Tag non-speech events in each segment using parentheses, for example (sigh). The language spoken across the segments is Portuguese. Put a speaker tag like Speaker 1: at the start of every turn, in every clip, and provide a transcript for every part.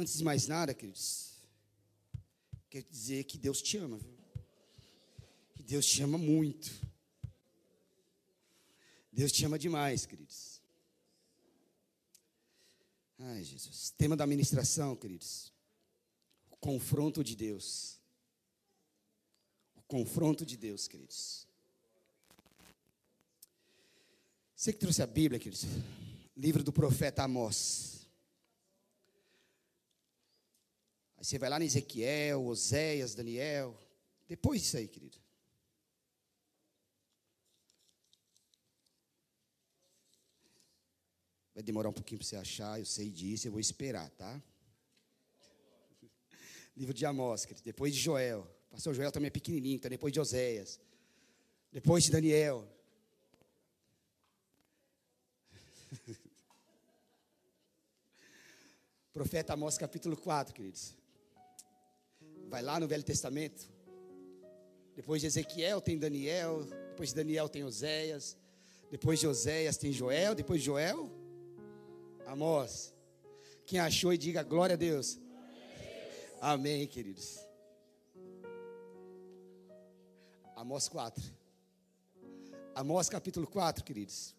Speaker 1: Antes de mais nada, queridos, quero dizer que Deus te ama, viu? Que Deus te ama muito. Deus te ama demais, queridos. Ai, Jesus. Tema da ministração, queridos. O confronto de Deus. O confronto de Deus, queridos. Você que trouxe a Bíblia, queridos. Livro do profeta Amós. Aí você vai lá em Ezequiel, Oséias, Daniel. Depois disso aí, querido. Vai demorar um pouquinho para você achar, eu sei disso, eu vou esperar, tá? (laughs) Livro de Amós, querido. depois de Joel. Pastor Joel também é pequenininho, então depois de Oséias. Depois de Daniel. (laughs) Profeta Amós capítulo 4, queridos. Vai lá no Velho Testamento. Depois de Ezequiel tem Daniel. Depois de Daniel tem Oséias. Depois de Oséias tem Joel. Depois de Joel, Amós. Quem achou e diga glória a Deus. Amém, queridos. Amós 4. Amós capítulo 4, queridos.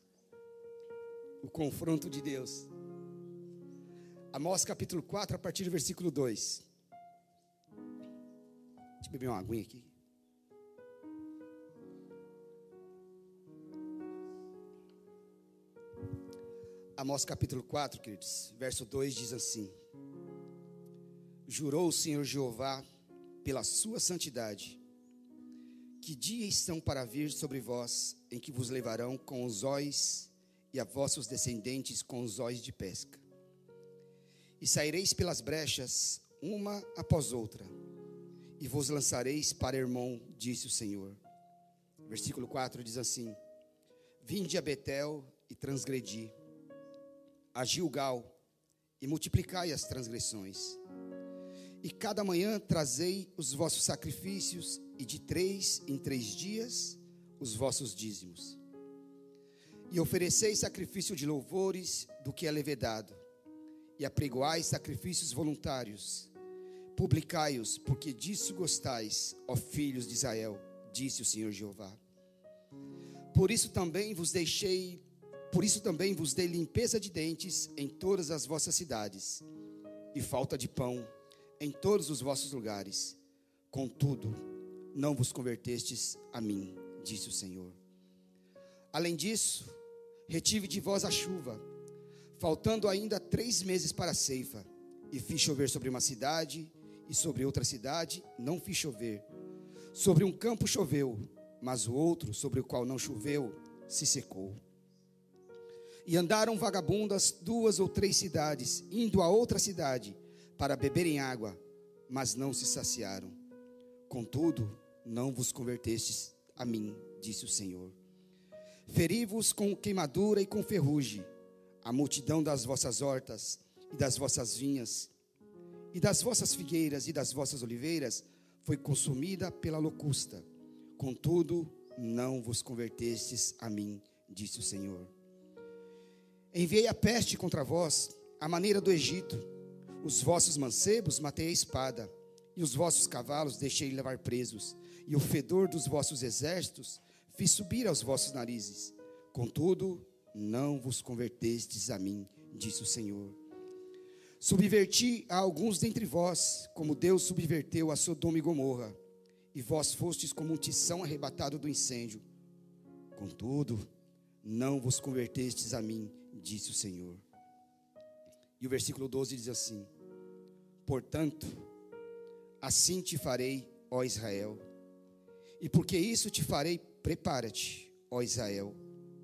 Speaker 1: O confronto de Deus. Amós capítulo 4, a partir do versículo 2. Eu beber uma aguinha aqui. Amós capítulo 4, queridos, verso 2 diz assim: Jurou o Senhor Jeová pela sua santidade, que dias estão para vir sobre vós, em que vos levarão com os óis e a vossos descendentes com os óis de pesca. E saireis pelas brechas, uma após outra, e vos lançareis para Irmão, disse o Senhor. Versículo 4 diz assim: Vinde a Betel e transgredi, a Gilgal e multiplicai as transgressões. E cada manhã trazei os vossos sacrifícios, e de três em três dias os vossos dízimos. E ofereceis sacrifício de louvores do que é levedado, e apregoai sacrifícios voluntários Publicai-os, porque disso gostais, ó filhos de Israel, disse o Senhor Jeová. Por isso também vos deixei, por isso também vos dei limpeza de dentes em todas as vossas cidades, e falta de pão em todos os vossos lugares. Contudo, não vos convertestes a mim, disse o Senhor. Além disso, retive de vós a chuva, faltando ainda três meses para a ceifa, e fiz chover sobre uma cidade e sobre outra cidade não fiz chover. Sobre um campo choveu, mas o outro, sobre o qual não choveu, se secou. E andaram vagabundas duas ou três cidades, indo a outra cidade para beberem água, mas não se saciaram. Contudo, não vos convertestes a mim, disse o Senhor. Feri-vos com queimadura e com ferrugem, a multidão das vossas hortas e das vossas vinhas, e das vossas figueiras e das vossas oliveiras foi consumida pela locusta. Contudo, não vos convertestes a mim, disse o Senhor. Enviei a peste contra vós, a maneira do Egito. Os vossos mancebos matei a espada, e os vossos cavalos deixei levar presos, e o fedor dos vossos exércitos fiz subir aos vossos narizes. Contudo, não vos convertestes a mim, disse o Senhor. Subverti a alguns dentre vós, como Deus subverteu a Sodoma e Gomorra, e vós fostes como um tição arrebatado do incêndio. Contudo, não vos convertestes a mim, disse o Senhor. E o versículo 12 diz assim: Portanto, assim te farei, ó Israel, e porque isso te farei, prepara-te, ó Israel,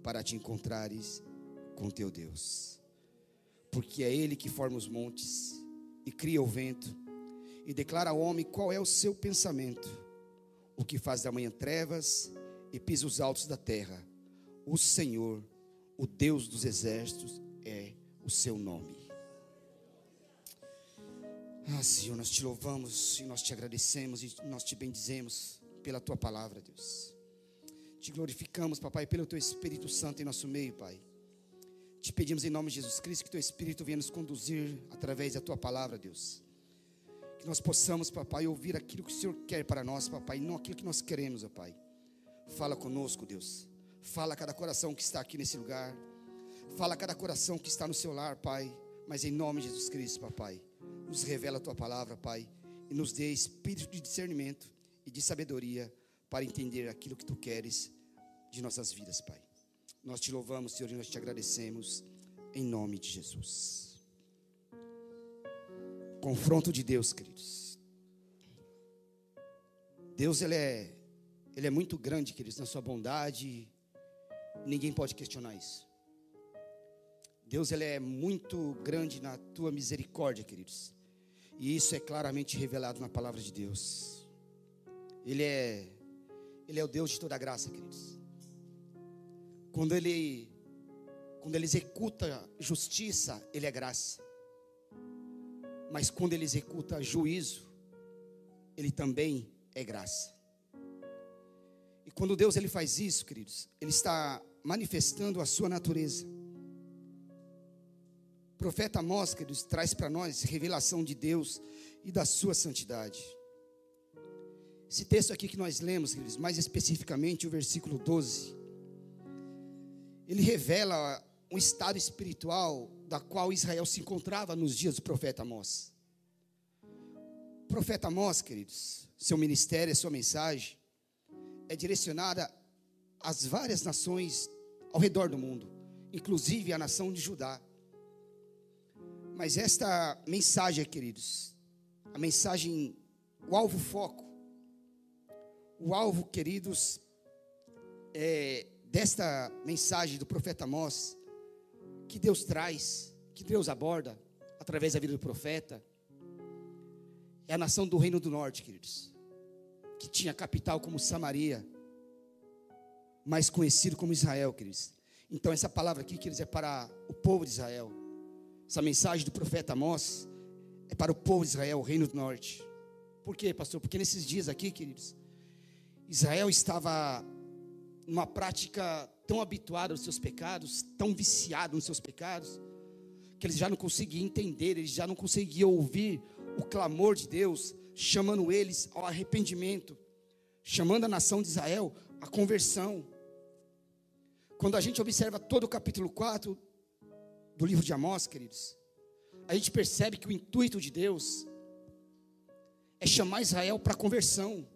Speaker 1: para te encontrares com teu Deus porque é Ele que forma os montes e cria o vento e declara ao homem qual é o seu pensamento, o que faz da manhã trevas e pisa os altos da terra. O Senhor, o Deus dos exércitos, é o seu nome. Ah, Senhor, nós te louvamos e nós te agradecemos e nós te bendizemos pela tua palavra, Deus. Te glorificamos, papai, pelo teu Espírito Santo em nosso meio, Pai. Te pedimos em nome de Jesus Cristo que teu Espírito venha nos conduzir através da tua palavra, Deus. Que nós possamos, papai, ouvir aquilo que o Senhor quer para nós, papai, não aquilo que nós queremos, ó Pai. Fala conosco, Deus. Fala a cada coração que está aqui nesse lugar. Fala a cada coração que está no seu lar, Pai. Mas em nome de Jesus Cristo, papai, nos revela a tua palavra, Pai, e nos dê espírito de discernimento e de sabedoria para entender aquilo que tu queres de nossas vidas, Pai. Nós te louvamos, Senhor, e nós te agradecemos em nome de Jesus. Confronto de Deus, queridos. Deus ele é ele é muito grande, queridos, na sua bondade. Ninguém pode questionar isso. Deus ele é muito grande na tua misericórdia, queridos. E isso é claramente revelado na palavra de Deus. Ele é ele é o Deus de toda graça, queridos. Quando ele quando ele executa justiça, ele é graça. Mas quando ele executa juízo, ele também é graça. E quando Deus ele faz isso, queridos, ele está manifestando a sua natureza. O profeta Amós, queridos, traz para nós revelação de Deus e da sua santidade. Esse texto aqui que nós lemos, queridos, mais especificamente o versículo 12, ele revela um estado espiritual da qual Israel se encontrava nos dias do profeta Amós. O profeta Amós, queridos, seu ministério, sua mensagem é direcionada às várias nações ao redor do mundo, inclusive a nação de Judá. Mas esta mensagem, queridos, a mensagem, o alvo foco, o alvo, queridos, é, desta mensagem do profeta Amós, que Deus traz, que Deus aborda através da vida do profeta, é a nação do Reino do Norte, queridos, que tinha capital como Samaria, mais conhecido como Israel, queridos. Então, essa palavra aqui, queridos, é para o povo de Israel. Essa mensagem do profeta Amós é para o povo de Israel, o Reino do Norte. Por quê, pastor? Porque nesses dias aqui, queridos, Israel estava numa prática tão habituado aos seus pecados, tão viciado nos seus pecados, que eles já não conseguiam entender, eles já não conseguiam ouvir o clamor de Deus, chamando eles ao arrependimento, chamando a nação de Israel à conversão. Quando a gente observa todo o capítulo 4 do livro de Amós, queridos, a gente percebe que o intuito de Deus é chamar Israel para a conversão,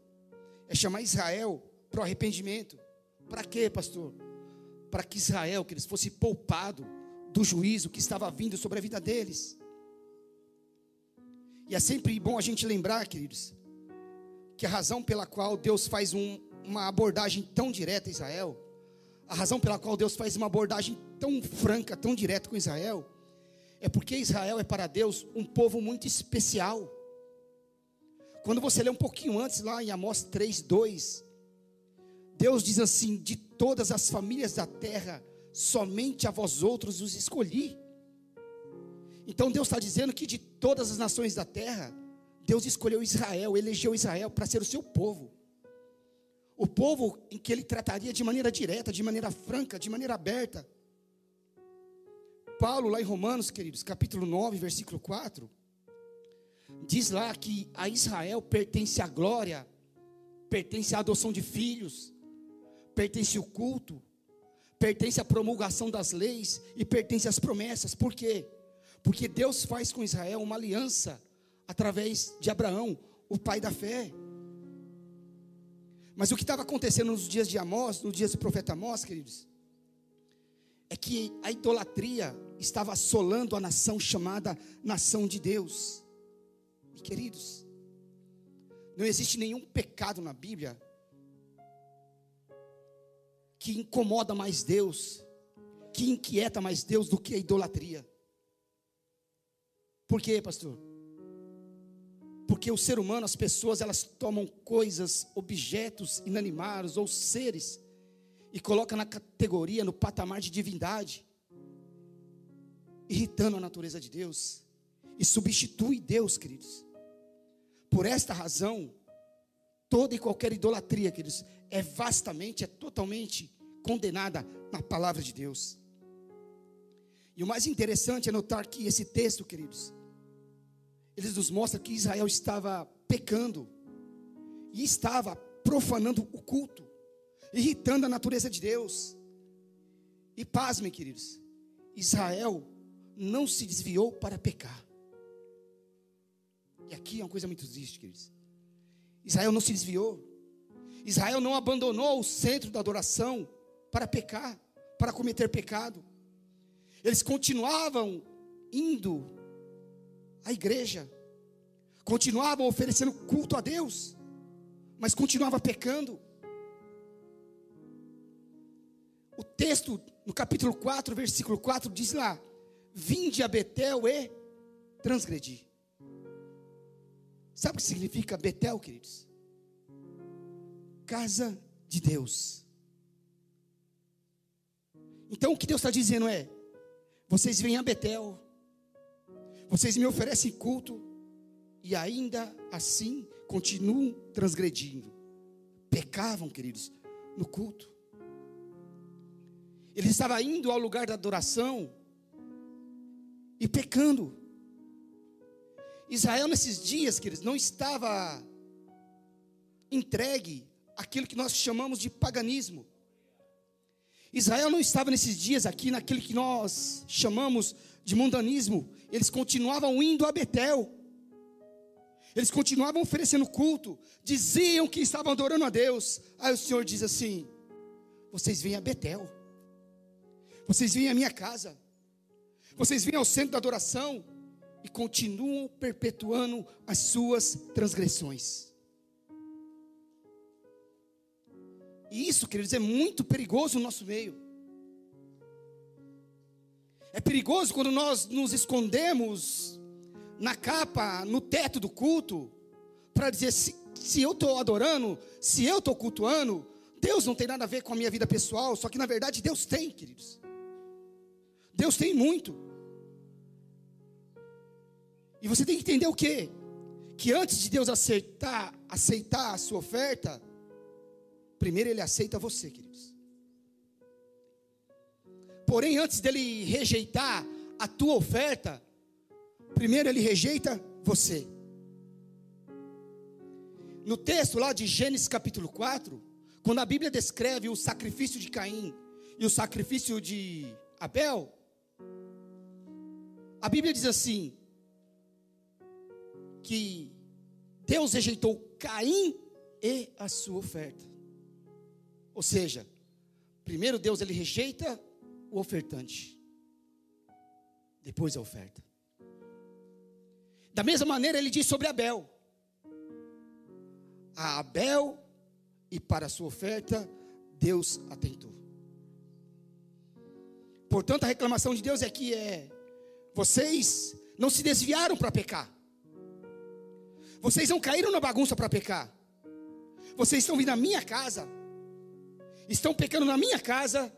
Speaker 1: é chamar Israel para o arrependimento. Para quê, pastor? Para que Israel, que eles fosse poupado do juízo que estava vindo sobre a vida deles. E é sempre bom a gente lembrar, queridos, que a razão pela qual Deus faz um, uma abordagem tão direta a Israel, a razão pela qual Deus faz uma abordagem tão franca, tão direta com Israel, é porque Israel é para Deus um povo muito especial. Quando você lê um pouquinho antes, lá em Amós 3, 2, Deus diz assim: de todas as famílias da terra, somente a vós outros os escolhi. Então Deus está dizendo que de todas as nações da terra, Deus escolheu Israel, elegeu Israel para ser o seu povo. O povo em que ele trataria de maneira direta, de maneira franca, de maneira aberta. Paulo, lá em Romanos, queridos, capítulo 9, versículo 4, diz lá que a Israel pertence a glória, pertence a adoção de filhos, pertence o culto, pertence a promulgação das leis e pertence às promessas. Por quê? Porque Deus faz com Israel uma aliança através de Abraão, o pai da fé. Mas o que estava acontecendo nos dias de Amós, nos dias do profeta Amós, queridos, é que a idolatria estava assolando a nação chamada nação de Deus. E queridos, não existe nenhum pecado na Bíblia que incomoda mais Deus, que inquieta mais Deus do que a idolatria. Por quê, pastor? Porque o ser humano, as pessoas, elas tomam coisas, objetos inanimados ou seres e colocam na categoria, no patamar de divindade, irritando a natureza de Deus e substitui Deus, queridos. Por esta razão, toda e qualquer idolatria, queridos, é vastamente, é totalmente condenada na palavra de Deus. E o mais interessante é notar que esse texto, queridos, ele nos mostra que Israel estava pecando e estava profanando o culto, irritando a natureza de Deus. E pasmem, queridos, Israel não se desviou para pecar. E aqui é uma coisa muito triste, queridos. Israel não se desviou. Israel não abandonou o centro da adoração para pecar, para cometer pecado. Eles continuavam indo à igreja, continuavam oferecendo culto a Deus, mas continuava pecando. O texto no capítulo 4, versículo 4 diz lá: Vinde a Betel e transgredi. Sabe o que significa Betel, queridos? Casa de Deus. Então o que Deus está dizendo é: vocês vêm a Betel, vocês me oferecem culto, e ainda assim continuam transgredindo. Pecavam, queridos, no culto. Ele estava indo ao lugar da adoração e pecando. Israel, nesses dias, queridos, não estava entregue àquilo que nós chamamos de paganismo. Israel não estava nesses dias aqui naquele que nós chamamos de mundanismo. Eles continuavam indo a Betel. Eles continuavam oferecendo culto. Diziam que estavam adorando a Deus. Aí o Senhor diz assim: Vocês vêm a Betel. Vocês vêm à minha casa. Vocês vêm ao centro da adoração. E continuam perpetuando as suas transgressões. E isso, queridos, é muito perigoso no nosso meio. É perigoso quando nós nos escondemos na capa, no teto do culto, para dizer: se, se eu estou adorando, se eu estou cultuando, Deus não tem nada a ver com a minha vida pessoal, só que na verdade Deus tem, queridos. Deus tem muito. E você tem que entender o quê? Que antes de Deus aceitar, aceitar a sua oferta, Primeiro ele aceita você, queridos. Porém, antes dele rejeitar a tua oferta, primeiro ele rejeita você. No texto lá de Gênesis capítulo 4, quando a Bíblia descreve o sacrifício de Caim e o sacrifício de Abel, a Bíblia diz assim: que Deus rejeitou Caim e a sua oferta. Ou seja, primeiro Deus ele rejeita o ofertante. Depois a oferta. Da mesma maneira ele diz sobre Abel. A Abel e para a sua oferta Deus atentou. Portanto, a reclamação de Deus é que é vocês não se desviaram para pecar. Vocês não caíram na bagunça para pecar. Vocês estão vindo à minha casa estão pecando na minha casa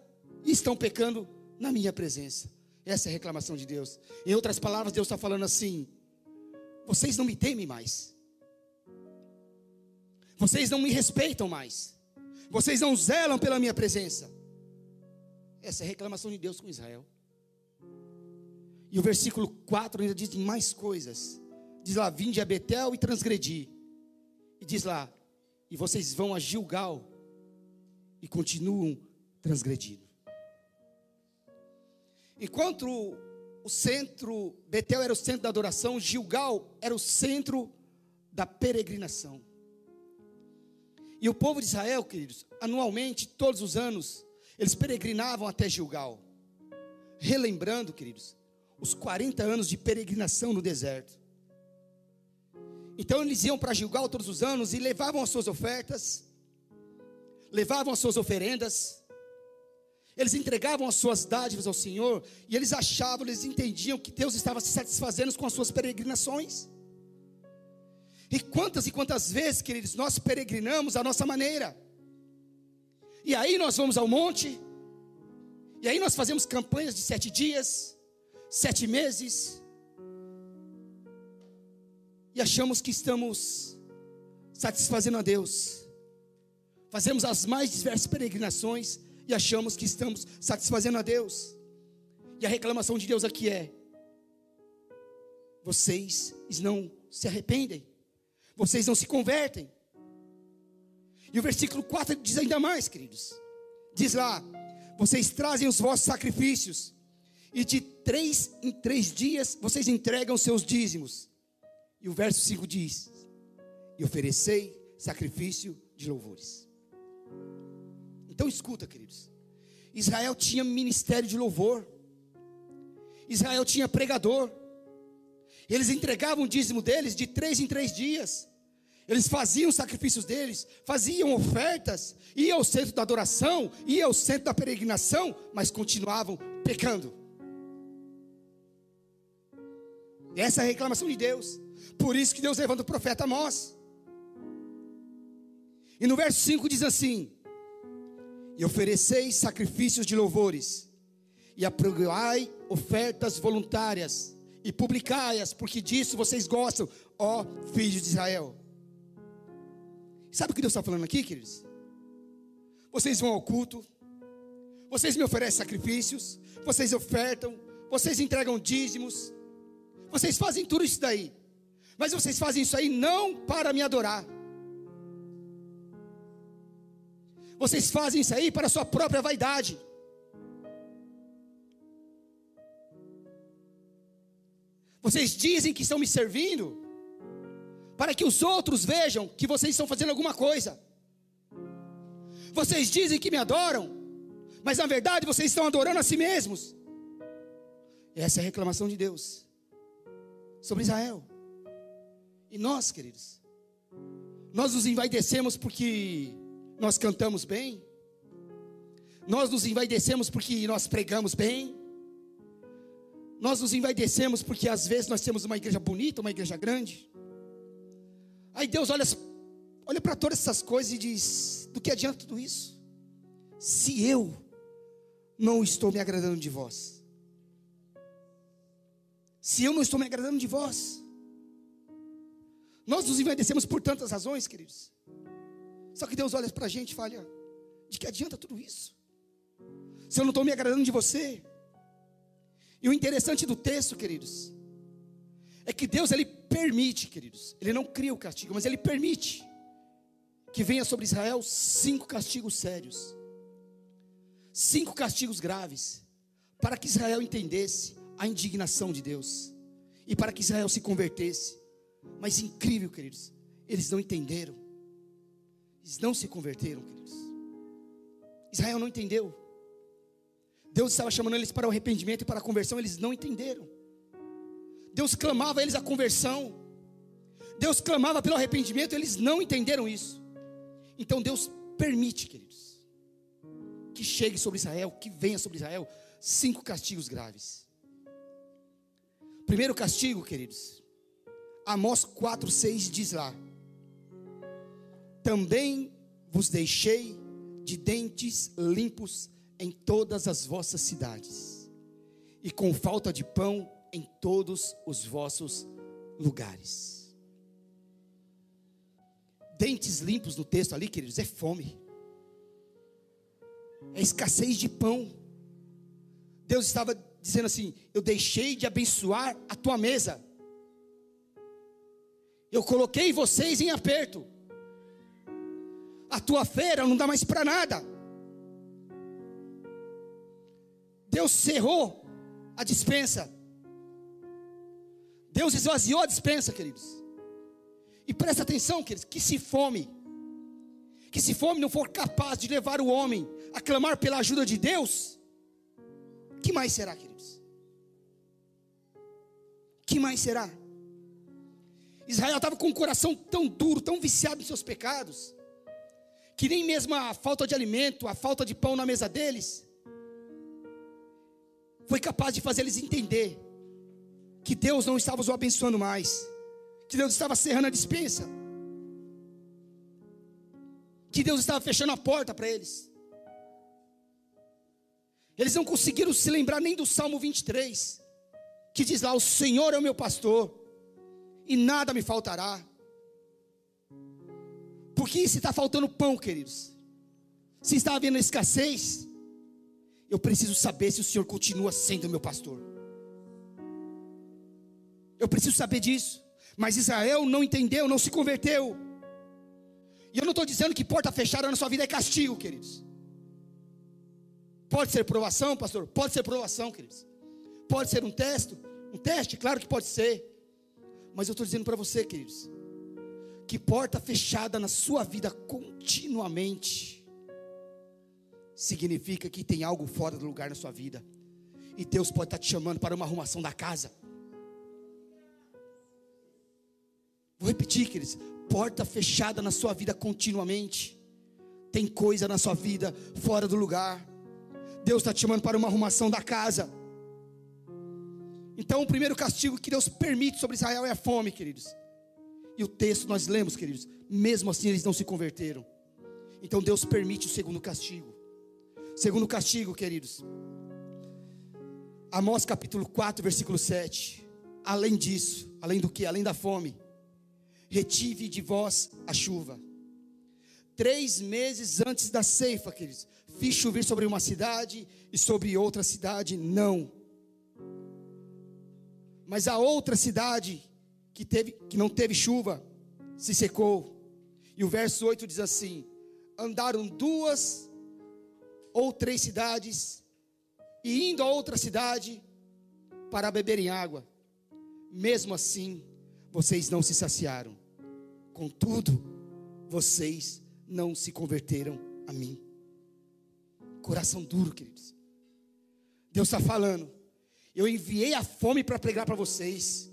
Speaker 1: e estão pecando na minha presença. Essa é a reclamação de Deus. Em outras palavras, Deus está falando assim: vocês não me temem mais, vocês não me respeitam mais, vocês não zelam pela minha presença. Essa é a reclamação de Deus com Israel. E o versículo 4 ainda diz mais coisas. Diz lá: Vinde a Betel e transgredi. E diz lá: E vocês vão a Gilgal e continuam transgredindo. Enquanto o centro, Betel era o centro da adoração, Gilgal era o centro da peregrinação. E o povo de Israel, queridos, anualmente, todos os anos, eles peregrinavam até Gilgal, relembrando, queridos, os 40 anos de peregrinação no deserto. Então eles iam para Gilgal todos os anos e levavam as suas ofertas, levavam as suas oferendas, eles entregavam as suas dádivas ao Senhor, e eles achavam, eles entendiam que Deus estava se satisfazendo com as suas peregrinações. E quantas e quantas vezes, queridos, nós peregrinamos à nossa maneira. E aí nós vamos ao monte, e aí nós fazemos campanhas de sete dias, sete meses, e achamos que estamos satisfazendo a Deus. Fazemos as mais diversas peregrinações e achamos que estamos satisfazendo a Deus. E a reclamação de Deus aqui é: vocês não se arrependem, vocês não se convertem. E o versículo 4 diz ainda mais, queridos: diz lá, vocês trazem os vossos sacrifícios, e de três em três dias vocês entregam seus dízimos. E o verso 5 diz: E oferecei sacrifício de louvores. Então escuta, queridos. Israel tinha ministério de louvor. Israel tinha pregador. Eles entregavam o dízimo deles de três em três dias. Eles faziam os sacrifícios deles, faziam ofertas, iam ao centro da adoração, iam ao centro da peregrinação, mas continuavam pecando. Essa é a reclamação de Deus. Por isso que Deus levanta o profeta Amós. E no verso 5 diz assim: E ofereceis sacrifícios de louvores, e aprogai ofertas voluntárias, e publicai-as, porque disso vocês gostam, ó filhos de Israel. Sabe o que Deus está falando aqui, queridos? Vocês vão ao culto, vocês me oferecem sacrifícios, vocês ofertam, vocês entregam dízimos, vocês fazem tudo isso daí, mas vocês fazem isso aí não para me adorar. Vocês fazem isso aí para a sua própria vaidade. Vocês dizem que estão me servindo, para que os outros vejam que vocês estão fazendo alguma coisa. Vocês dizem que me adoram, mas na verdade vocês estão adorando a si mesmos. Essa é a reclamação de Deus sobre Israel. E nós, queridos, nós nos envaidecemos porque nós cantamos bem, nós nos envaidecemos porque nós pregamos bem, nós nos envaidecemos porque às vezes nós temos uma igreja bonita, uma igreja grande. Aí Deus olha, olha para todas essas coisas e diz: do que adianta tudo isso? Se eu não estou me agradando de vós, se eu não estou me agradando de vós, nós nos envaidecemos por tantas razões, queridos. Só que Deus olha para a gente e fala: de que adianta tudo isso? Se eu não estou me agradando de você. E o interessante do texto, queridos, é que Deus ele permite, queridos. Ele não cria o castigo, mas ele permite que venha sobre Israel cinco castigos sérios. Cinco castigos graves, para que Israel entendesse a indignação de Deus e para que Israel se convertesse. Mas incrível, queridos, eles não entenderam. Eles não se converteram, queridos. Israel não entendeu. Deus estava chamando eles para o arrependimento e para a conversão, eles não entenderam. Deus clamava a eles a conversão. Deus clamava pelo arrependimento, eles não entenderam isso. Então Deus permite, queridos, que chegue sobre Israel, que venha sobre Israel cinco castigos graves. Primeiro castigo, queridos, Amós 4,6 diz lá: Também vos deixei de dentes limpos em todas as vossas cidades, e com falta de pão em todos os vossos lugares. Dentes limpos no texto ali, queridos, é fome, é escassez de pão. Deus estava dizendo assim: Eu deixei de abençoar a tua mesa, eu coloquei vocês em aperto. A tua feira não dá mais para nada. Deus cerrou a dispensa. Deus esvaziou a dispensa, queridos. E presta atenção, queridos, que se fome, que se fome não for capaz de levar o homem a clamar pela ajuda de Deus, que mais será, queridos? Que mais será? Israel estava com o coração tão duro, tão viciado em seus pecados, que nem mesmo a falta de alimento, a falta de pão na mesa deles, foi capaz de fazer eles entender que Deus não estava os abençoando mais, que Deus estava cerrando a dispensa, que Deus estava fechando a porta para eles. Eles não conseguiram se lembrar nem do Salmo 23, que diz lá: O Senhor é o meu pastor e nada me faltará. Porque se está faltando pão, queridos, se está havendo escassez, eu preciso saber se o Senhor continua sendo meu pastor. Eu preciso saber disso. Mas Israel não entendeu, não se converteu. E eu não estou dizendo que porta fechada na sua vida é castigo, queridos. Pode ser provação, pastor? Pode ser provação, queridos. Pode ser um teste, um teste, claro que pode ser. Mas eu estou dizendo para você, queridos, que porta fechada na sua vida continuamente significa que tem algo fora do lugar na sua vida. E Deus pode estar te chamando para uma arrumação da casa. Vou repetir, queridos. Porta fechada na sua vida continuamente. Tem coisa na sua vida fora do lugar. Deus está te chamando para uma arrumação da casa. Então, o primeiro castigo que Deus permite sobre Israel é a fome, queridos. E o texto nós lemos, queridos. Mesmo assim, eles não se converteram. Então, Deus permite o segundo castigo. Segundo castigo, queridos. Amós capítulo 4, versículo 7. Além disso, além do que? Além da fome, retive de vós a chuva. Três meses antes da ceifa, queridos, fiz chover sobre uma cidade e sobre outra cidade, não. Mas a outra cidade que, teve, que não teve chuva se secou. E o verso 8 diz assim: Andaram duas ou três cidades, e indo a outra cidade para beberem água. Mesmo assim, vocês não se saciaram. Contudo, vocês não se converteram a mim. Coração duro, queridos. Deus está falando. Eu enviei a fome para pregar para vocês.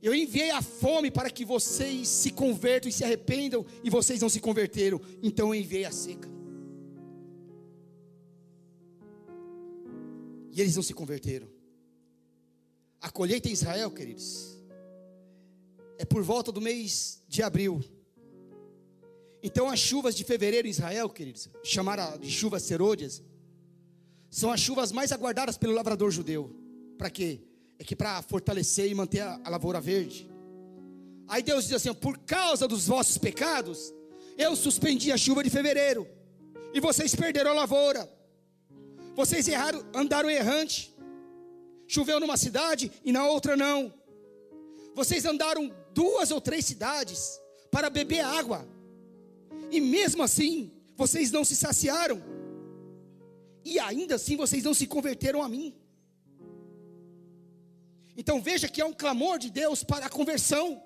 Speaker 1: Eu enviei a fome para que vocês se convertam e se arrependam, e vocês não se converteram. Então eu enviei a seca. E eles não se converteram. A colheita em Israel, queridos, é por volta do mês de abril. Então as chuvas de fevereiro em Israel, queridos, chamaram de chuvas serôdias, são as chuvas mais aguardadas pelo lavrador judeu. Para quê? É que para fortalecer e manter a, a lavoura verde. Aí Deus diz assim: por causa dos vossos pecados, eu suspendi a chuva de fevereiro, e vocês perderam a lavoura. Vocês erraram, andaram errante. Choveu numa cidade e na outra não. Vocês andaram duas ou três cidades para beber água. E mesmo assim, vocês não se saciaram. E ainda assim vocês não se converteram a mim. Então veja que é um clamor de Deus para a conversão.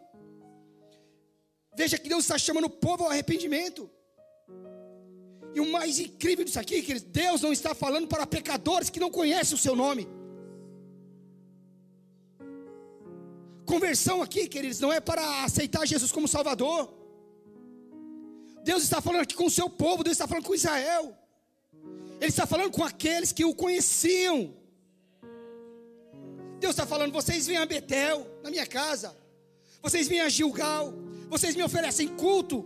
Speaker 1: Veja que Deus está chamando o povo ao arrependimento. E o mais incrível disso aqui, que Deus não está falando para pecadores que não conhecem o seu nome. Conversão aqui, queridos, não é para aceitar Jesus como Salvador. Deus está falando aqui com o seu povo, Deus está falando com Israel. Ele está falando com aqueles que o conheciam. Deus está falando: vocês vêm a Betel, na minha casa. Vocês vêm a Gilgal. Vocês me oferecem culto.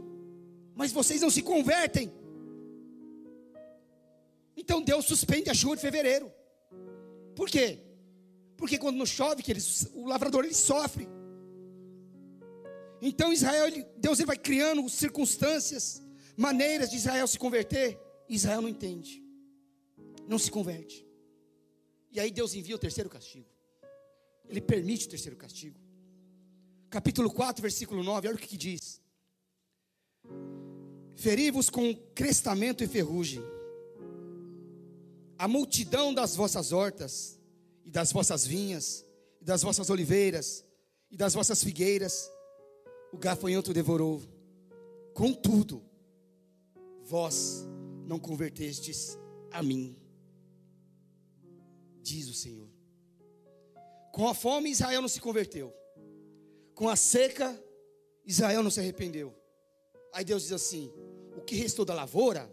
Speaker 1: Mas vocês não se convertem. Então Deus suspende a chuva de fevereiro. Por quê? Porque quando não chove, que eles, o lavrador ele sofre. Então Israel, Deus ele vai criando circunstâncias, maneiras de Israel se converter. Israel não entende, não se converte. E aí Deus envia o terceiro castigo. Ele permite o terceiro castigo. Capítulo 4, versículo 9, olha o que, que diz: Feri-vos com crestamento e ferrugem a multidão das vossas hortas, e das vossas vinhas, e das vossas oliveiras, e das vossas figueiras, o gafanhoto devorou. Contudo, vós não convertestes a mim, diz o Senhor. Com a fome, Israel não se converteu. Com a seca, Israel não se arrependeu. Aí Deus diz assim: o que restou da lavoura,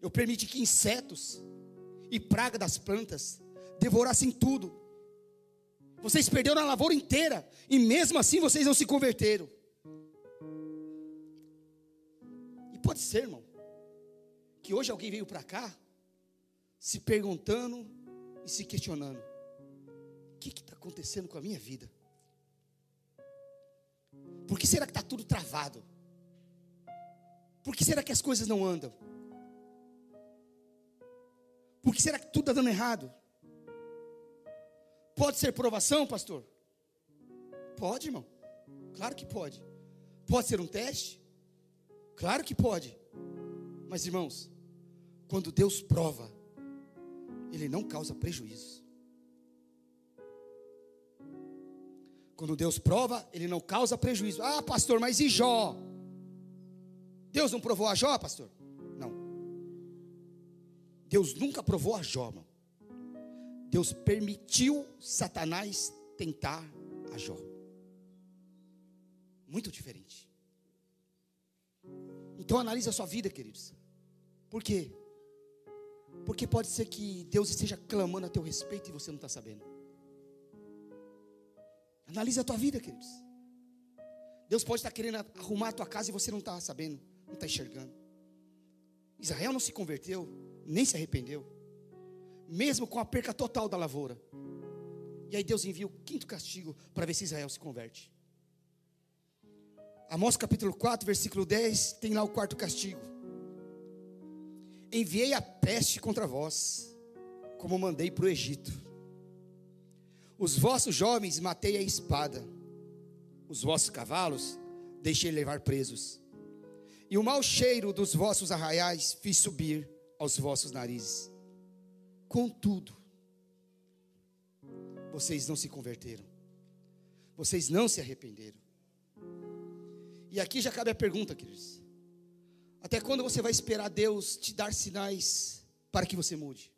Speaker 1: eu permiti que insetos e praga das plantas devorassem tudo. Vocês perderam a lavoura inteira e mesmo assim vocês não se converteram. E pode ser, irmão, que hoje alguém veio para cá se perguntando e se questionando: o que está acontecendo com a minha vida? Por que será que está tudo travado? Por que será que as coisas não andam? Por que será que tudo está dando errado? Pode ser provação, pastor? Pode, irmão. Claro que pode. Pode ser um teste? Claro que pode. Mas, irmãos, quando Deus prova, Ele não causa prejuízo. Quando Deus prova, Ele não causa prejuízo. Ah, pastor, mas e Jó? Deus não provou a Jó, pastor? Não. Deus nunca provou a Jó, irmão. Deus permitiu Satanás tentar a Jó. Muito diferente. Então analise a sua vida, queridos. Por quê? Porque pode ser que Deus esteja clamando a teu respeito e você não está sabendo. Analise a tua vida, queridos. Deus pode estar querendo arrumar a tua casa e você não está sabendo, não está enxergando. Israel não se converteu, nem se arrependeu, mesmo com a perca total da lavoura. E aí Deus envia o quinto castigo para ver se Israel se converte. Amós capítulo 4, versículo 10, tem lá o quarto castigo. Enviei a peste contra vós, como mandei para o Egito. Os vossos jovens matei a espada, os vossos cavalos deixei levar presos, e o mau cheiro dos vossos arraiais fiz subir aos vossos narizes. Contudo, vocês não se converteram, vocês não se arrependeram. E aqui já cabe a pergunta, queridos: até quando você vai esperar Deus te dar sinais para que você mude?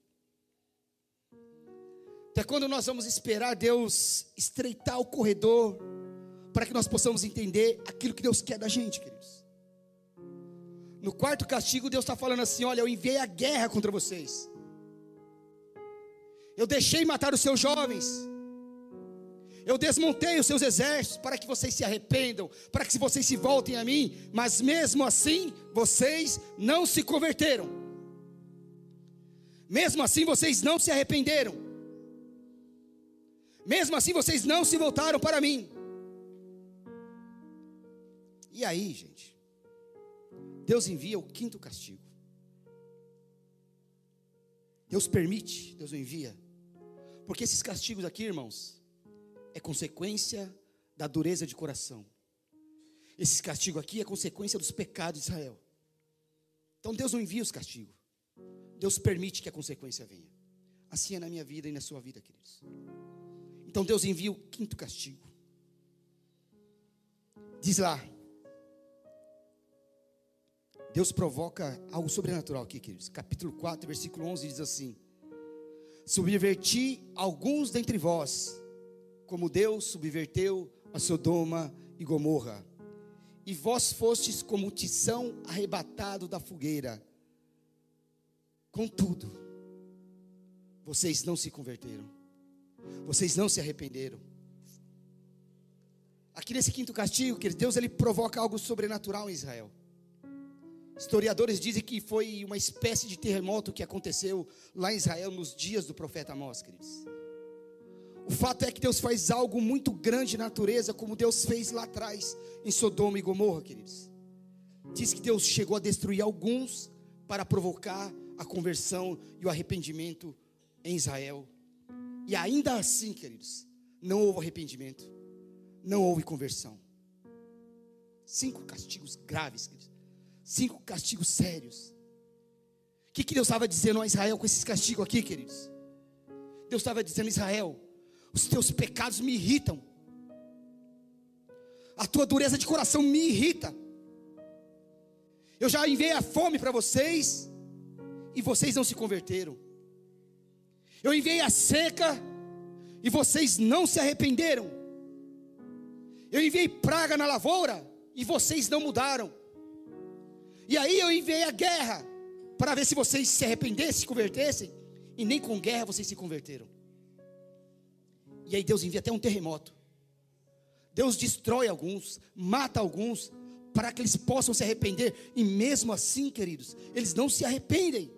Speaker 1: Até quando nós vamos esperar Deus estreitar o corredor para que nós possamos entender aquilo que Deus quer da gente, queridos? No quarto castigo, Deus está falando assim: olha, eu enviei a guerra contra vocês. Eu deixei matar os seus jovens. Eu desmontei os seus exércitos para que vocês se arrependam, para que vocês se voltem a mim, mas mesmo assim vocês não se converteram. Mesmo assim vocês não se arrependeram. Mesmo assim vocês não se voltaram para mim. E aí, gente? Deus envia o quinto castigo. Deus permite, Deus o envia. Porque esses castigos aqui, irmãos, é consequência da dureza de coração. Esse castigo aqui é consequência dos pecados de Israel. Então Deus não envia os castigos. Deus permite que a consequência venha. Assim é na minha vida e na sua vida, queridos. Então Deus envia o quinto castigo. Diz lá. Deus provoca algo sobrenatural aqui, queridos. Capítulo 4, versículo 11 diz assim: Subverti alguns dentre vós, como Deus subverteu a Sodoma e Gomorra. E vós fostes como tição arrebatado da fogueira. Contudo, vocês não se converteram vocês não se arrependeram. Aqui nesse quinto castigo, que Deus ele provoca algo sobrenatural em Israel. Historiadores dizem que foi uma espécie de terremoto que aconteceu lá em Israel nos dias do profeta Amós, queridos. O fato é que Deus faz algo muito grande na natureza, como Deus fez lá atrás em Sodoma e Gomorra, queridos. Diz que Deus chegou a destruir alguns para provocar a conversão e o arrependimento em Israel. E ainda assim, queridos, não houve arrependimento, não houve conversão. Cinco castigos graves, queridos. Cinco castigos sérios. O que, que Deus estava dizendo a Israel com esses castigos aqui, queridos? Deus estava dizendo a Israel: os teus pecados me irritam, a tua dureza de coração me irrita. Eu já enviei a fome para vocês, e vocês não se converteram. Eu enviei a seca e vocês não se arrependeram. Eu enviei praga na lavoura e vocês não mudaram. E aí eu enviei a guerra para ver se vocês se arrependessem, se convertessem, e nem com guerra vocês se converteram. E aí Deus envia até um terremoto. Deus destrói alguns, mata alguns, para que eles possam se arrepender, e mesmo assim, queridos, eles não se arrependem.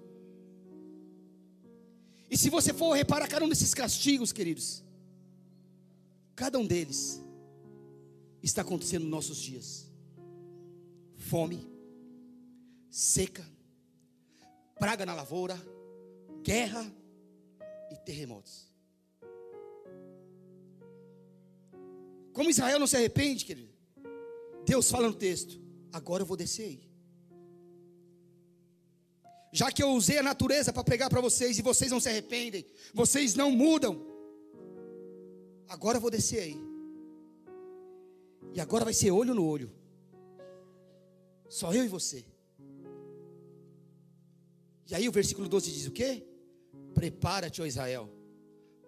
Speaker 1: E se você for reparar cada um desses castigos, queridos, cada um deles está acontecendo nos nossos dias: fome, seca, praga na lavoura, guerra e terremotos. Como Israel não se arrepende, querido, Deus fala no texto: agora eu vou descer aí. Já que eu usei a natureza para pregar para vocês e vocês não se arrependem, vocês não mudam, agora eu vou descer aí. E agora vai ser olho no olho. Só eu e você. E aí o versículo 12 diz o quê? Prepara-te, ó Israel,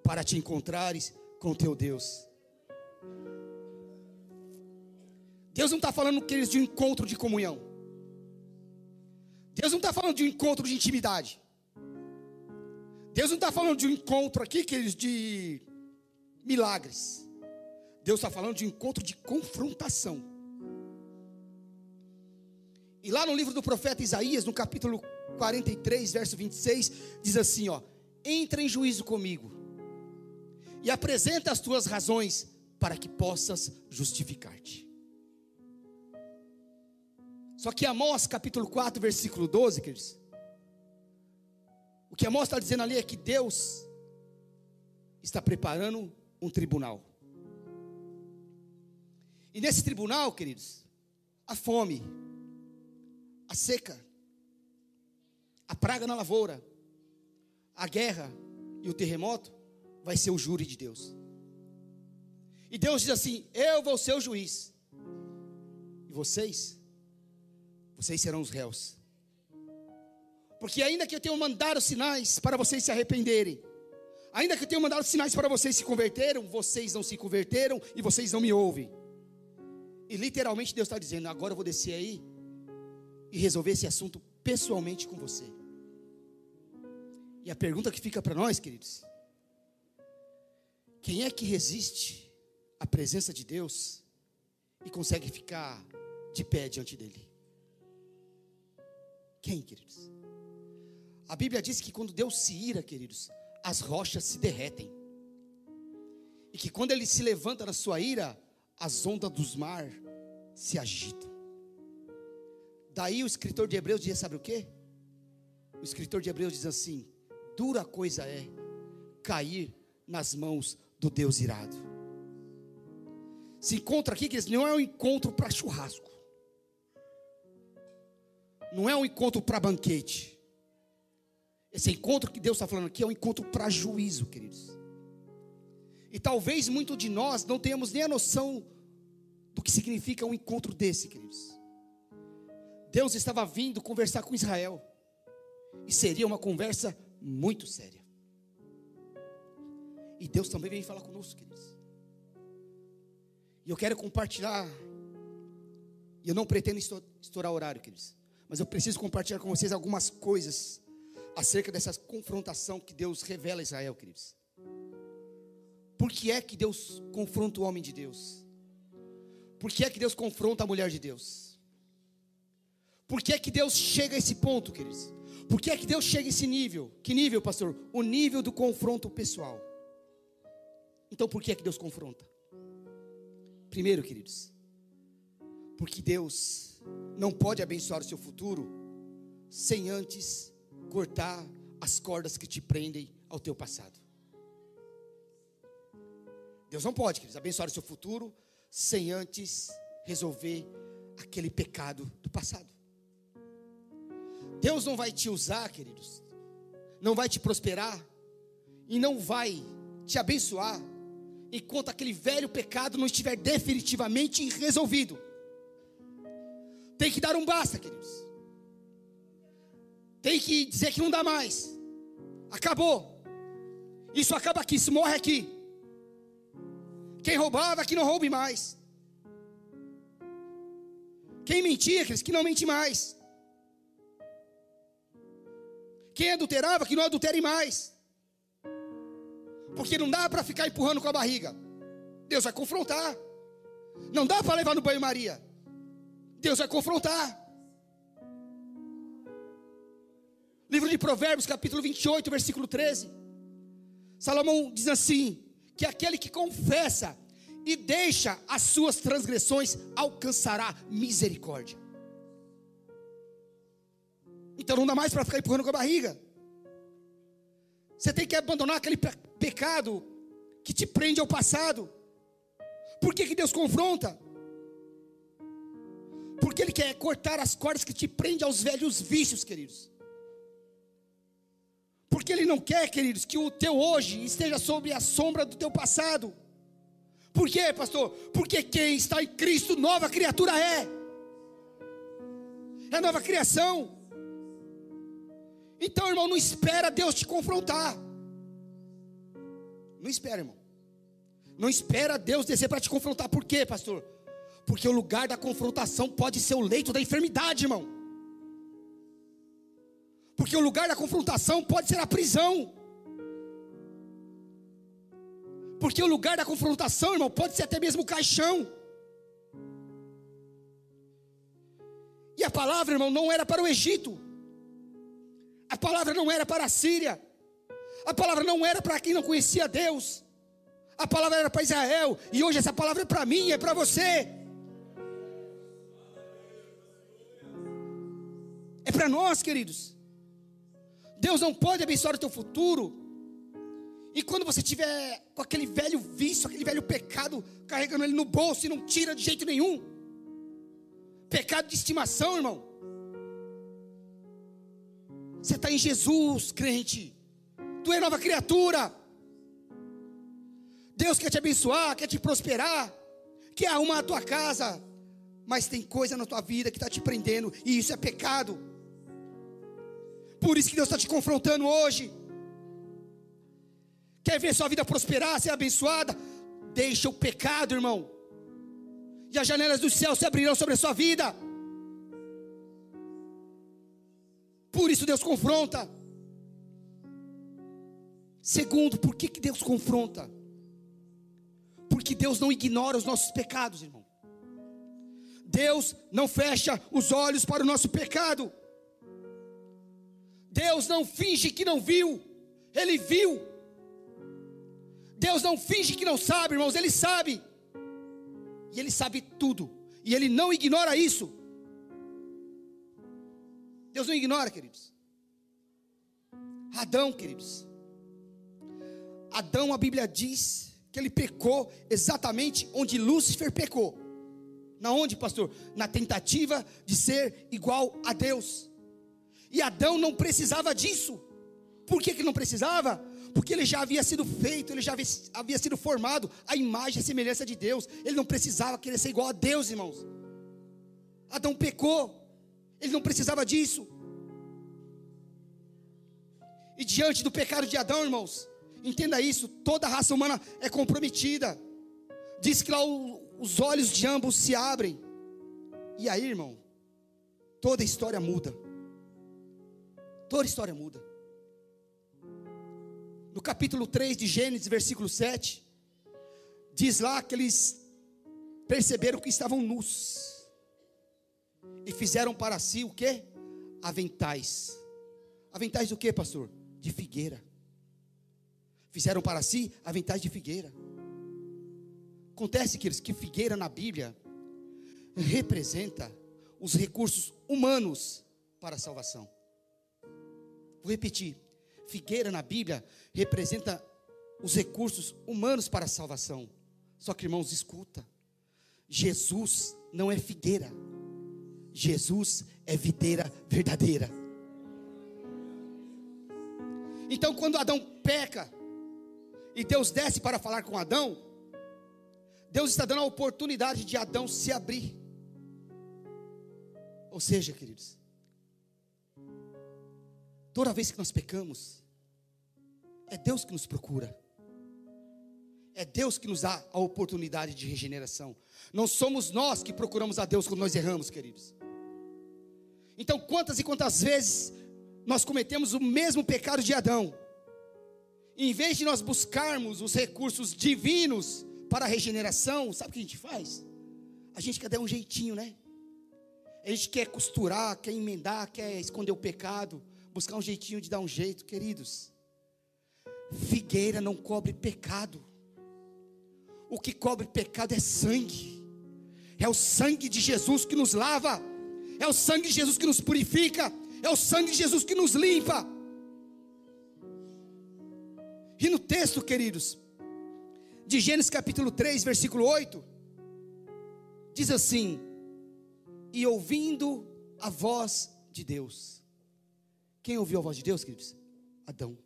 Speaker 1: para te encontrares com teu Deus. Deus não está falando que eles de um encontro de comunhão. Deus não está falando de um encontro de intimidade. Deus não está falando de um encontro aqui, queridos, de milagres. Deus está falando de um encontro de confrontação. E lá no livro do profeta Isaías, no capítulo 43, verso 26, diz assim: ó, entra em juízo comigo e apresenta as tuas razões para que possas justificar-te. Só que Amós capítulo 4, versículo 12, queridos, o que Amós está dizendo ali é que Deus está preparando um tribunal. E nesse tribunal, queridos, a fome, a seca, a praga na lavoura, a guerra e o terremoto vai ser o júri de Deus. E Deus diz assim: Eu vou ser o juiz. E vocês, vocês serão os réus. Porque ainda que eu tenha mandado sinais para vocês se arrependerem, ainda que eu tenha mandado sinais para vocês se converteram, vocês não se converteram e vocês não me ouvem. E literalmente Deus está dizendo: agora eu vou descer aí e resolver esse assunto pessoalmente com você. E a pergunta que fica para nós, queridos: quem é que resiste à presença de Deus e consegue ficar de pé diante dele? Quem, queridos? A Bíblia diz que quando Deus se ira, queridos, as rochas se derretem. E que quando ele se levanta na sua ira, as ondas dos mar se agitam. Daí o escritor de Hebreus diz: sabe o que? O escritor de Hebreus diz assim: dura coisa é cair nas mãos do Deus irado. Se encontra aqui que não é um encontro para churrasco, não é um encontro para banquete. Esse encontro que Deus está falando aqui é um encontro para juízo, queridos. E talvez muito de nós não tenhamos nem a noção do que significa um encontro desse, queridos. Deus estava vindo conversar com Israel, e seria uma conversa muito séria. E Deus também vem falar conosco, queridos. E eu quero compartilhar. E eu não pretendo estourar horário, queridos. Mas eu preciso compartilhar com vocês algumas coisas acerca dessa confrontação que Deus revela a Israel, queridos. Por que é que Deus confronta o homem de Deus? Por que é que Deus confronta a mulher de Deus? Por que é que Deus chega a esse ponto, queridos? Por que é que Deus chega a esse nível? Que nível, pastor? O nível do confronto pessoal. Então por que é que Deus confronta? Primeiro, queridos, porque Deus não pode abençoar o seu futuro sem antes cortar as cordas que te prendem ao teu passado. Deus não pode, queridos, abençoar o seu futuro sem antes resolver aquele pecado do passado. Deus não vai te usar, queridos, não vai te prosperar e não vai te abençoar enquanto aquele velho pecado não estiver definitivamente resolvido. Tem que dar um basta, queridos. Tem que dizer que não dá mais. Acabou. Isso acaba aqui, isso morre aqui. Quem roubava, que não roube mais. Quem mentia, que não mente mais. Quem adulterava, que não adultere mais. Porque não dá para ficar empurrando com a barriga. Deus vai confrontar. Não dá para levar no banho-maria. Deus vai confrontar. Livro de Provérbios, capítulo 28, versículo 13. Salomão diz assim: que aquele que confessa e deixa as suas transgressões alcançará misericórdia. Então não dá mais para ficar empurrando com a barriga. Você tem que abandonar aquele pecado que te prende ao passado. Por que, que Deus confronta? Porque Ele quer cortar as cordas que te prendem aos velhos vícios, queridos. Porque Ele não quer, queridos, que o teu hoje esteja sob a sombra do teu passado. Por quê, pastor? Porque quem está em Cristo, nova criatura é. É nova criação. Então, irmão, não espera Deus te confrontar. Não espera, irmão. Não espera Deus descer para te confrontar. Por quê, pastor? Porque o lugar da confrontação pode ser o leito da enfermidade, irmão. Porque o lugar da confrontação pode ser a prisão. Porque o lugar da confrontação, irmão, pode ser até mesmo o caixão. E a palavra, irmão, não era para o Egito. A palavra não era para a Síria. A palavra não era para quem não conhecia Deus. A palavra era para Israel. E hoje essa palavra é para mim, é para você. É para nós, queridos. Deus não pode abençoar o teu futuro. E quando você tiver com aquele velho vício, aquele velho pecado, carregando ele no bolso e não tira de jeito nenhum. Pecado de estimação, irmão. Você está em Jesus, crente. Tu é nova criatura. Deus quer te abençoar, quer te prosperar, quer arrumar a tua casa, mas tem coisa na tua vida que está te prendendo, e isso é pecado. Por isso que Deus está te confrontando hoje. Quer ver sua vida prosperar, ser abençoada? Deixa o pecado, irmão. E as janelas do céu se abrirão sobre a sua vida. Por isso Deus confronta. Segundo, por que, que Deus confronta? Porque Deus não ignora os nossos pecados, irmão. Deus não fecha os olhos para o nosso pecado. Deus não finge que não viu, Ele viu. Deus não finge que não sabe, irmãos, Ele sabe. E Ele sabe tudo. E Ele não ignora isso. Deus não ignora, queridos. Adão, queridos. Adão, a Bíblia diz que ele pecou exatamente onde Lúcifer pecou. Na onde, pastor? Na tentativa de ser igual a Deus. E Adão não precisava disso. Por que, que não precisava? Porque ele já havia sido feito, ele já havia, sido formado a imagem e semelhança de Deus. Ele não precisava querer ser igual a Deus, irmãos. Adão pecou, ele não precisava disso. E diante do pecado de Adão, irmãos, Entenda isso, toda a raça humana é comprometida. Diz que lá o, os olhos de ambos se abrem. E aí, irmão, toda a história muda. Toda a história muda. No capítulo 3 de Gênesis, versículo 7, diz lá que eles perceberam que estavam nus. E fizeram para si o que? Aventais. Aventais do que, pastor? De figueira. Fizeram para si aventais de figueira. Acontece, queridos, que figueira na Bíblia representa os recursos humanos para a salvação. Vou repetir. Figueira na Bíblia representa os recursos humanos para a salvação. Só que, irmãos, escuta. Jesus não é figueira. Jesus é videira verdadeira. Então, quando Adão peca, e Deus desce para falar com Adão, Deus está dando a oportunidade de Adão se abrir. Ou seja, queridos, toda vez que nós pecamos, é Deus que nos procura. É Deus que nos dá a oportunidade de regeneração. Não somos nós que procuramos a Deus quando nós erramos, queridos. Então, quantas e quantas vezes nós cometemos o mesmo pecado de Adão? em vez de nós buscarmos os recursos divinos para a regeneração, sabe o que a gente faz? A gente quer dar um jeitinho, né? A gente quer costurar, quer emendar, quer esconder o pecado, buscar um jeitinho de dar um jeito, queridos. Figueira não cobre pecado. O que cobre pecado é sangue. É o sangue de Jesus que nos lava. É o sangue de Jesus que nos purifica. É o sangue de Jesus que nos limpa. no texto, queridos, de Gênesis capítulo 3, versículo 8, diz assim: E ouvindo a voz de Deus. Quem ouviu a voz de Deus, queridos? Adão.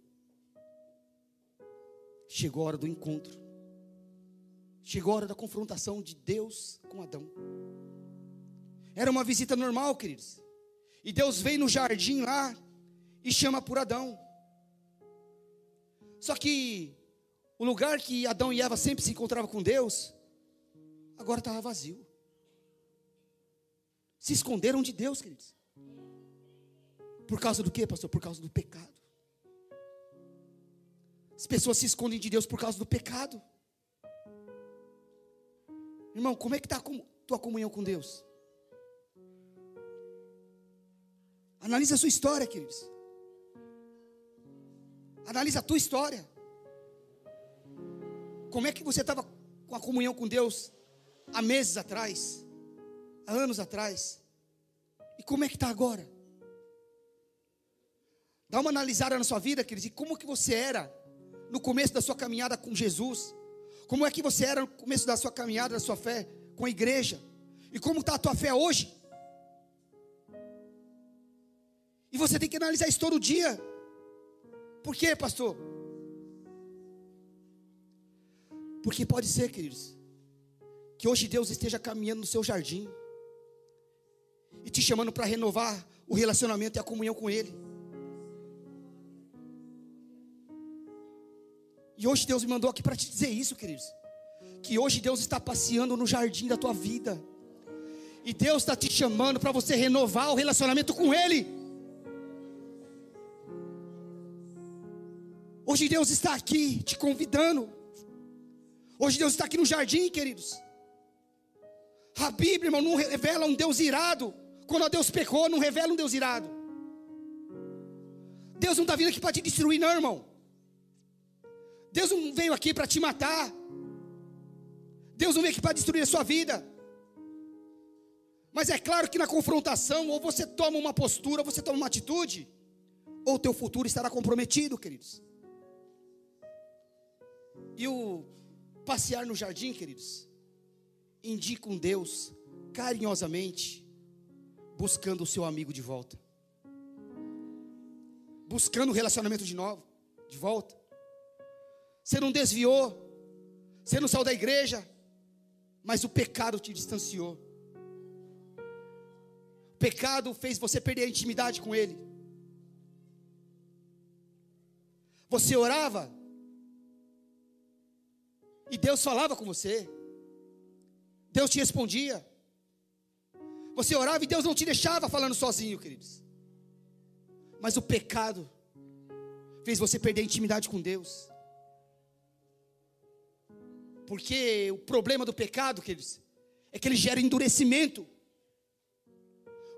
Speaker 1: Chegou a hora do encontro. Chegou a hora da confrontação de Deus com Adão. Era uma visita normal, queridos. E Deus veio no jardim lá e chama por Adão. Só que o lugar que Adão e Eva sempre se encontravam com Deus, agora estava vazio. Se esconderam de Deus, queridos. Por causa do que, pastor? Por causa do pecado. As pessoas se escondem de Deus por causa do pecado. Irmão, como é que está a tua comunhão com Deus? Analisa a sua história, queridos. Analisa a tua história. Como é que você estava com a comunhão com Deus há meses atrás, há anos atrás? E como é que está agora? Dá uma analisada na sua vida, queridos, e como que você era no começo da sua caminhada com Jesus? Como é que você era no começo da sua caminhada, da sua fé com a igreja? E como está a tua fé hoje? E você tem que analisar isso todo dia. Por quê, pastor? Porque pode ser, queridos, que hoje Deus esteja caminhando no seu jardim e te chamando para renovar o relacionamento e a comunhão com Ele. E hoje Deus me mandou aqui para te dizer isso, queridos. Que hoje Deus está passeando no jardim da tua vida. E Deus está te chamando para você renovar o relacionamento com Ele. Hoje Deus está aqui te convidando. Hoje Deus está aqui no jardim, queridos. A Bíblia, irmão, não revela um Deus irado. Quando Deus pecou, não revela um Deus irado. Deus não está vindo aqui para te destruir, não, irmão. Deus não veio aqui para te matar. Deus não veio aqui para destruir a sua vida. Mas é claro que na confrontação, ou você toma uma postura, ou você toma uma atitude, ou teu futuro estará comprometido, queridos. E o passear no jardim, queridos, indica um Deus carinhosamente buscando o seu amigo de volta. Buscando o relacionamento de novo, de volta. Você não desviou, você não saiu da igreja, mas o pecado te distanciou. O pecado fez você perder a intimidade com Ele. Você orava, e Deus falava com você. Deus te respondia. Você orava e Deus não te deixava falando sozinho, queridos. Mas o pecado fez você perder a intimidade com Deus. Porque o problema do pecado, queridos, é que ele gera endurecimento.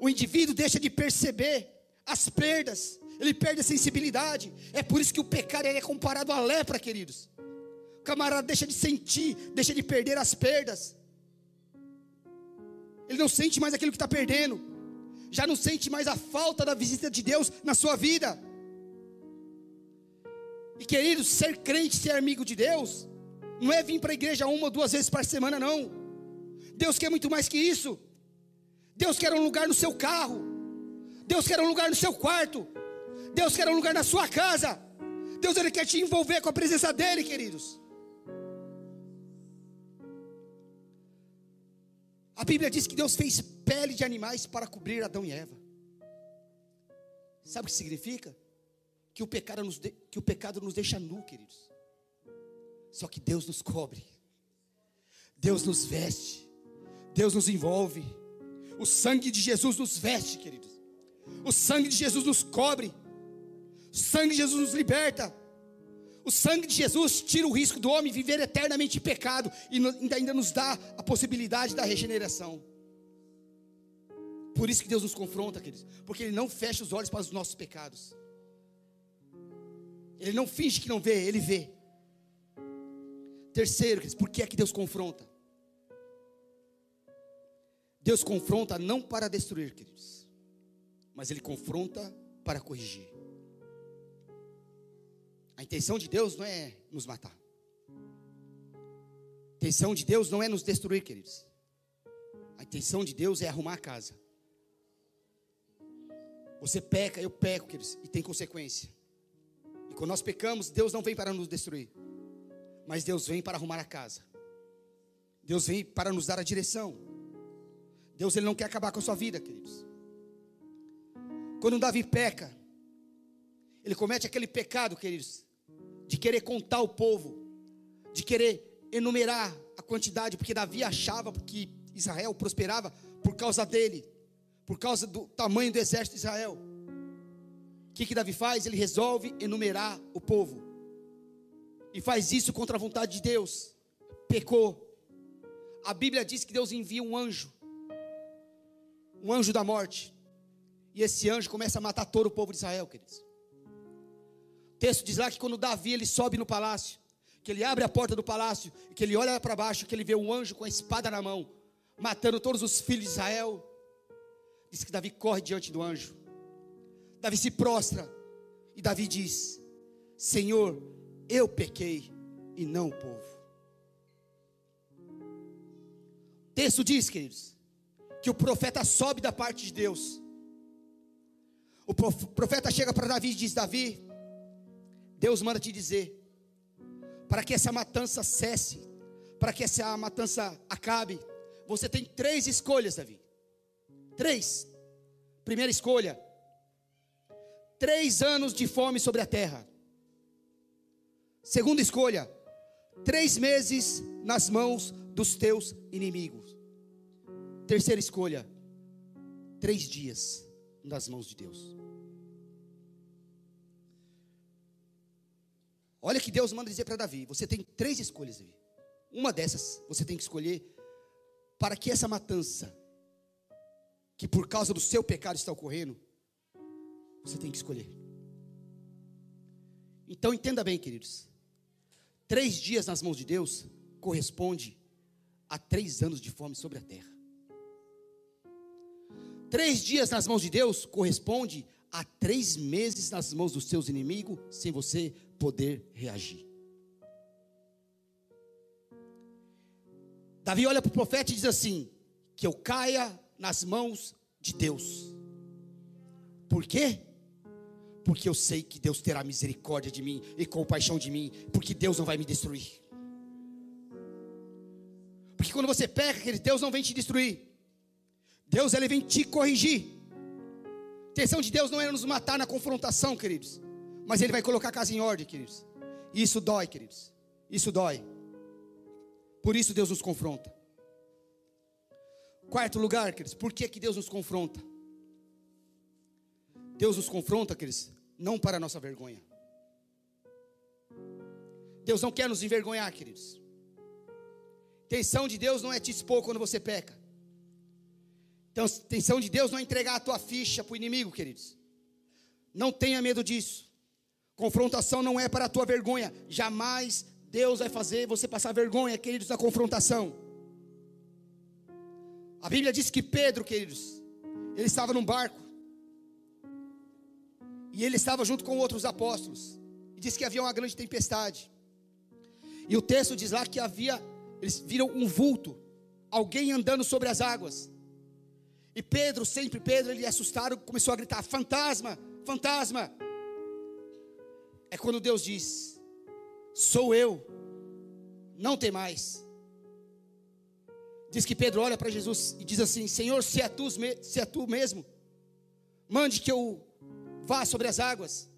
Speaker 1: O indivíduo deixa de perceber as perdas, ele perde a sensibilidade. É por isso que o pecado é comparado à lepra, queridos camarada deixa de sentir, deixa de perder as perdas. Ele não sente mais aquilo que está perdendo, já não sente mais a falta da visita de Deus na sua vida. E querido, ser crente, ser amigo de Deus, não é vir para a igreja uma ou duas vezes por semana, não. Deus quer muito mais que isso. Deus quer um lugar no seu carro. Deus quer um lugar no seu quarto. Deus quer um lugar na sua casa. Deus ele quer te envolver com a presença dele, queridos. A Bíblia diz que Deus fez pele de animais para cobrir Adão e Eva. Sabe o que significa? Que o pecado nos, de, que o pecado nos deixa nu, queridos. Só que Deus nos cobre. Deus nos veste. Deus nos envolve. O sangue de Jesus nos veste, queridos. O sangue de Jesus nos cobre. O sangue de Jesus nos liberta. O sangue de Jesus tira o risco do homem viver eternamente em pecado e ainda nos dá a possibilidade da regeneração. Por isso que Deus nos confronta, queridos, porque Ele não fecha os olhos para os nossos pecados. Ele não finge que não vê, Ele vê. Terceiro, por que é que Deus confronta? Deus confronta não para destruir, queridos, mas Ele confronta para corrigir. A intenção de Deus não é nos matar. A intenção de Deus não é nos destruir, queridos. A intenção de Deus é arrumar a casa. Você peca, eu peco, queridos, e tem consequência. E quando nós pecamos, Deus não vem para nos destruir, mas Deus vem para arrumar a casa. Deus vem para nos dar a direção. Deus ele não quer acabar com a sua vida, queridos. Quando Davi peca, ele comete aquele pecado, queridos, de querer contar o povo, de querer enumerar a quantidade, porque Davi achava que Israel prosperava por causa dele, por causa do tamanho do exército de Israel. O que, que Davi faz? Ele resolve enumerar o povo, e faz isso contra a vontade de Deus. Pecou. A Bíblia diz que Deus envia um anjo, um anjo da morte, e esse anjo começa a matar todo o povo de Israel, queridos. O texto diz lá que quando Davi ele sobe no palácio, que ele abre a porta do palácio, que ele olha para baixo, que ele vê um anjo com a espada na mão, matando todos os filhos de Israel. Diz que Davi corre diante do anjo. Davi se prostra e Davi diz: Senhor, eu pequei e não o povo. O texto diz, queridos, que o profeta sobe da parte de Deus. O profeta chega para Davi e diz: Davi, Deus manda te dizer, para que essa matança cesse, para que essa matança acabe, você tem três escolhas, Davi. Três. Primeira escolha: três anos de fome sobre a terra. Segunda escolha: três meses nas mãos dos teus inimigos. Terceira escolha: três dias nas mãos de Deus. Olha que Deus manda dizer para Davi: você tem três escolhas, Davi. Uma dessas você tem que escolher para que essa matança, que por causa do seu pecado está ocorrendo, você tem que escolher. Então entenda bem, queridos. Três dias nas mãos de Deus corresponde a três anos de fome sobre a terra. Três dias nas mãos de Deus corresponde a três meses nas mãos dos seus inimigos, sem você poder reagir. Davi olha para o profeta e diz assim: que eu caia nas mãos de Deus. Por quê? Porque eu sei que Deus terá misericórdia de mim e compaixão de mim, porque Deus não vai me destruir. Porque quando você peca, querido, Deus não vem te destruir. Deus ele vem te corrigir. A intenção de Deus não é nos matar na confrontação, queridos. Mas Ele vai colocar a casa em ordem, queridos. E isso dói, queridos. Isso dói. Por isso Deus nos confronta. Quarto lugar, queridos, por que, que Deus nos confronta? Deus nos confronta, queridos, não para a nossa vergonha. Deus não quer nos envergonhar, queridos. A intenção de Deus não é te expor quando você peca. Então, a intenção de Deus não é entregar a tua ficha para o inimigo, queridos. Não tenha medo disso. Confrontação não é para a tua vergonha. Jamais Deus vai fazer você passar vergonha, queridos, na confrontação. A Bíblia diz que Pedro, queridos, ele estava num barco. E ele estava junto com outros apóstolos. E diz que havia uma grande tempestade. E o texto diz lá que havia, eles viram um vulto, alguém andando sobre as águas. E Pedro, sempre Pedro, ele assustado, começou a gritar: fantasma, fantasma. É quando Deus diz: sou eu, não tem mais. Diz que Pedro olha para Jesus e diz assim: Senhor, se é, tu, se é tu mesmo, mande que eu vá sobre as águas.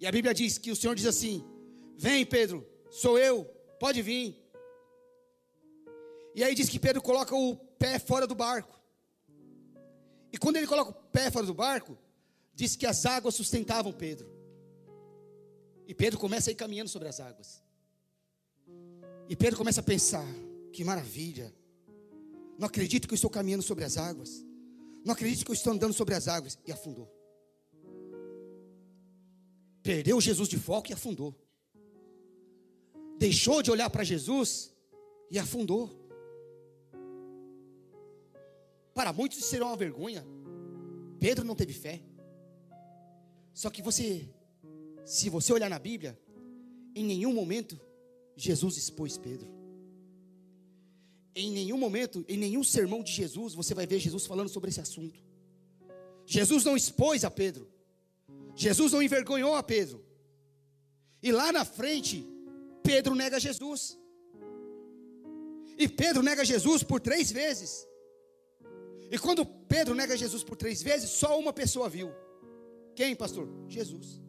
Speaker 1: E a Bíblia diz que o Senhor diz assim: Vem, Pedro, sou eu, pode vir. E aí diz que Pedro coloca o pé fora do barco. E quando ele coloca o pé fora do barco, diz que as águas sustentavam Pedro. E Pedro começa a ir caminhando sobre as águas. E Pedro começa a pensar: que maravilha. Não acredito que eu estou caminhando sobre as águas. Não acredito que eu estou andando sobre as águas. E afundou. Perdeu Jesus de foco e afundou. Deixou de olhar para Jesus e afundou. Para muitos isso será uma vergonha. Pedro não teve fé. Só que você Se você olhar na Bíblia, em nenhum momento Jesus expôs Pedro. Em nenhum momento, em nenhum sermão de Jesus, você vai ver Jesus falando sobre esse assunto. Jesus não expôs a Pedro. Jesus não envergonhou a Pedro. E lá na frente, Pedro nega Jesus. E Pedro nega Jesus por três vezes. E quando Pedro nega Jesus por três vezes, só uma pessoa viu. Quem, pastor? Jesus.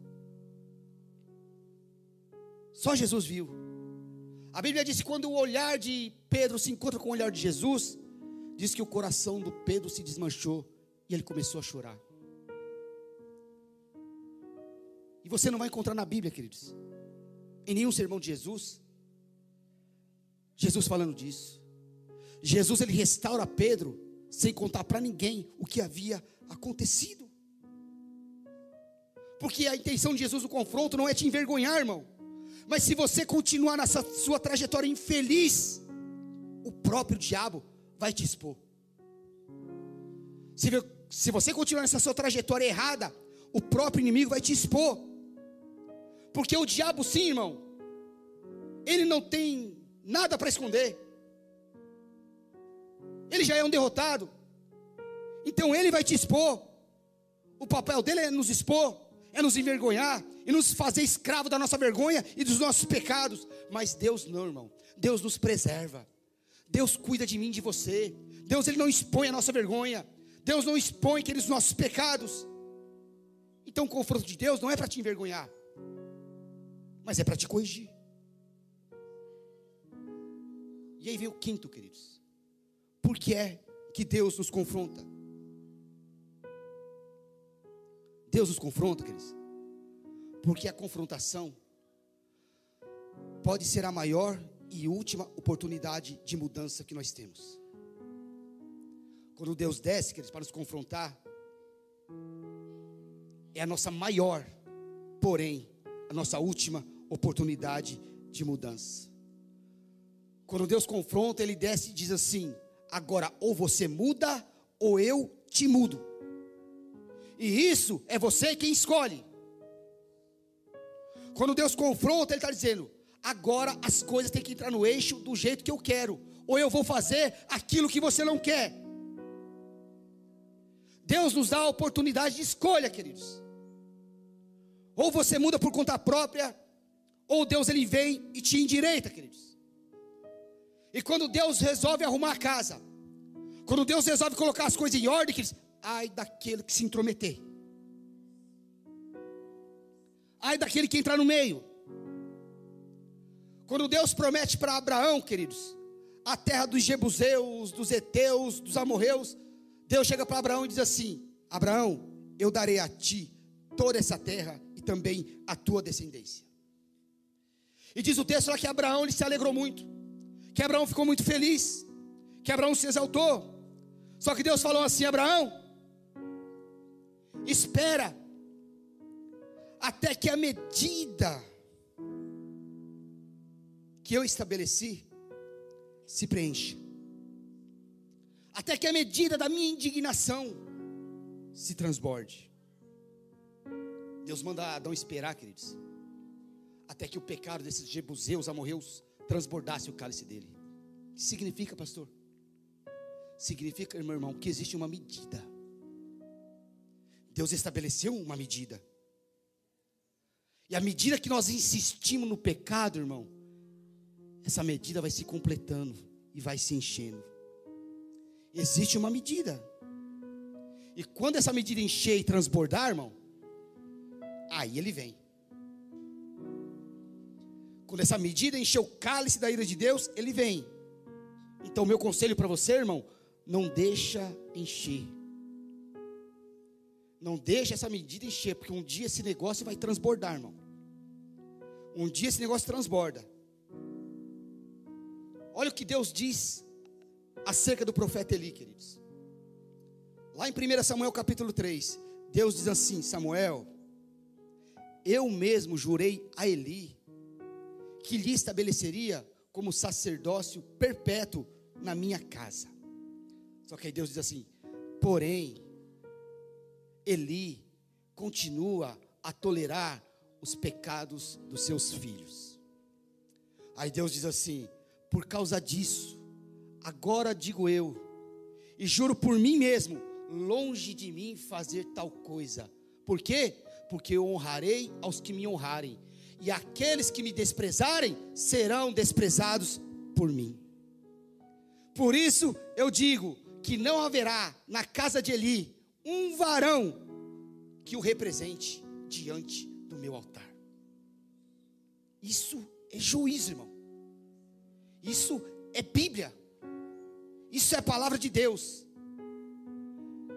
Speaker 1: Só Jesus viu. A Bíblia diz que quando o olhar de Pedro se encontra com o olhar de Jesus, diz que o coração do Pedro se desmanchou e ele começou a chorar. E você não vai encontrar na Bíblia, queridos, em nenhum sermão de Jesus, Jesus falando disso. Jesus ele restaura Pedro sem contar para ninguém o que havia acontecido. Porque a intenção de Jesus no confronto não é te envergonhar, irmão. Mas se você continuar nessa sua trajetória infeliz, o próprio diabo vai te expor. Se, se você continuar nessa sua trajetória errada, o próprio inimigo vai te expor. Porque o diabo, sim, irmão, ele não tem nada para esconder. Ele já é um derrotado. Então ele vai te expor. O papel dele é nos expor, é nos envergonhar e nos fazer escravo da nossa vergonha e dos nossos pecados. Mas Deus não, irmão. Deus nos preserva. Deus cuida de mim, de você. Deus ele não expõe a nossa vergonha. Deus não expõe aqueles nossos pecados. Então o confronto de Deus não é para te envergonhar, mas é para te corrigir. E aí vem o quinto, queridos. Por que é que Deus nos confronta? Deus nos confronta, queridos. Porque a confrontação pode ser a maior e última oportunidade de mudança que nós temos. Quando Deus desce, queridos, para nos confrontar, é a nossa maior, porém, a nossa última oportunidade de mudança. Quando Deus confronta, Ele desce e diz assim: agora ou você muda, ou eu te mudo. E isso é você quem escolhe. Quando Deus confronta, Ele está dizendo: agora as coisas têm que entrar no eixo do jeito que eu quero, ou eu vou fazer aquilo que você não quer. Deus nos dá a oportunidade de escolha, queridos. Ou você muda por conta própria, ou Deus ele vem e te endireita, queridos. E quando Deus resolve arrumar a casa, quando Deus resolve colocar as coisas em ordem, queridos, ai daquele que se intrometer. Ai daquele que entrar no meio. Quando Deus promete para Abraão, queridos, a terra dos Jebuseus, dos Eteus, dos Amorreus, Deus chega para Abraão e diz assim: Abraão, eu darei a ti toda essa terra e também a tua descendência. E diz o texto lá que Abraão ele se alegrou muito, que Abraão ficou muito feliz, que Abraão se exaltou. Só que Deus falou assim: Abraão, espera até que a medida que eu estabeleci se preencha. Até que a medida da minha indignação se transborde. Deus manda Adão esperar, queridos. Até que o pecado desses jebuseus, amorreus, transbordasse o cálice dele. O que significa, pastor? Significa, meu irmão, que existe uma medida. Deus estabeleceu uma medida. E à medida que nós insistimos no pecado, irmão, essa medida vai se completando e vai se enchendo. Existe uma medida. E quando essa medida encher e transbordar, irmão, aí ele vem. Quando essa medida encher o cálice da ira de Deus, ele vem. Então, meu conselho para você, irmão, não deixa encher. Não deixa essa medida encher, porque um dia esse negócio vai transbordar, irmão. Um dia esse negócio transborda. Olha o que Deus diz acerca do profeta Eli, queridos. Lá em 1 Samuel capítulo 3, Deus diz assim: Samuel, eu mesmo jurei a Eli que lhe estabeleceria como sacerdócio perpétuo na minha casa. Só que aí Deus diz assim: porém, Eli continua a tolerar os pecados dos seus filhos. Aí Deus diz assim: por causa disso, agora digo eu, e juro por mim mesmo, longe de mim fazer tal coisa. Por quê? Porque eu honrarei aos que me honrarem, e aqueles que me desprezarem serão desprezados por mim. Por isso eu digo que não haverá na casa de Eli um varão que o represente diante do meu altar. Isso é juízo, irmão. Isso é Bíblia. Isso é a palavra de Deus.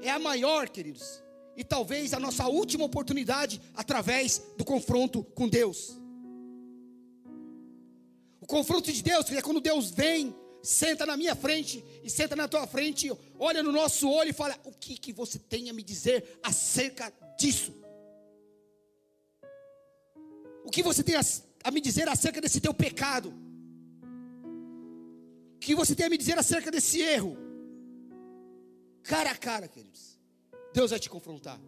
Speaker 1: É a maior, queridos. E talvez a nossa última oportunidade através do confronto com Deus. O confronto de Deus é quando Deus vem, senta na minha frente e senta na tua frente, olha no nosso olho e fala: O que, que você tem a me dizer acerca disso? O que você tem a, a me dizer acerca desse teu pecado? que você tem a me dizer acerca desse erro? Cara a cara, queridos. Deus vai te confrontar.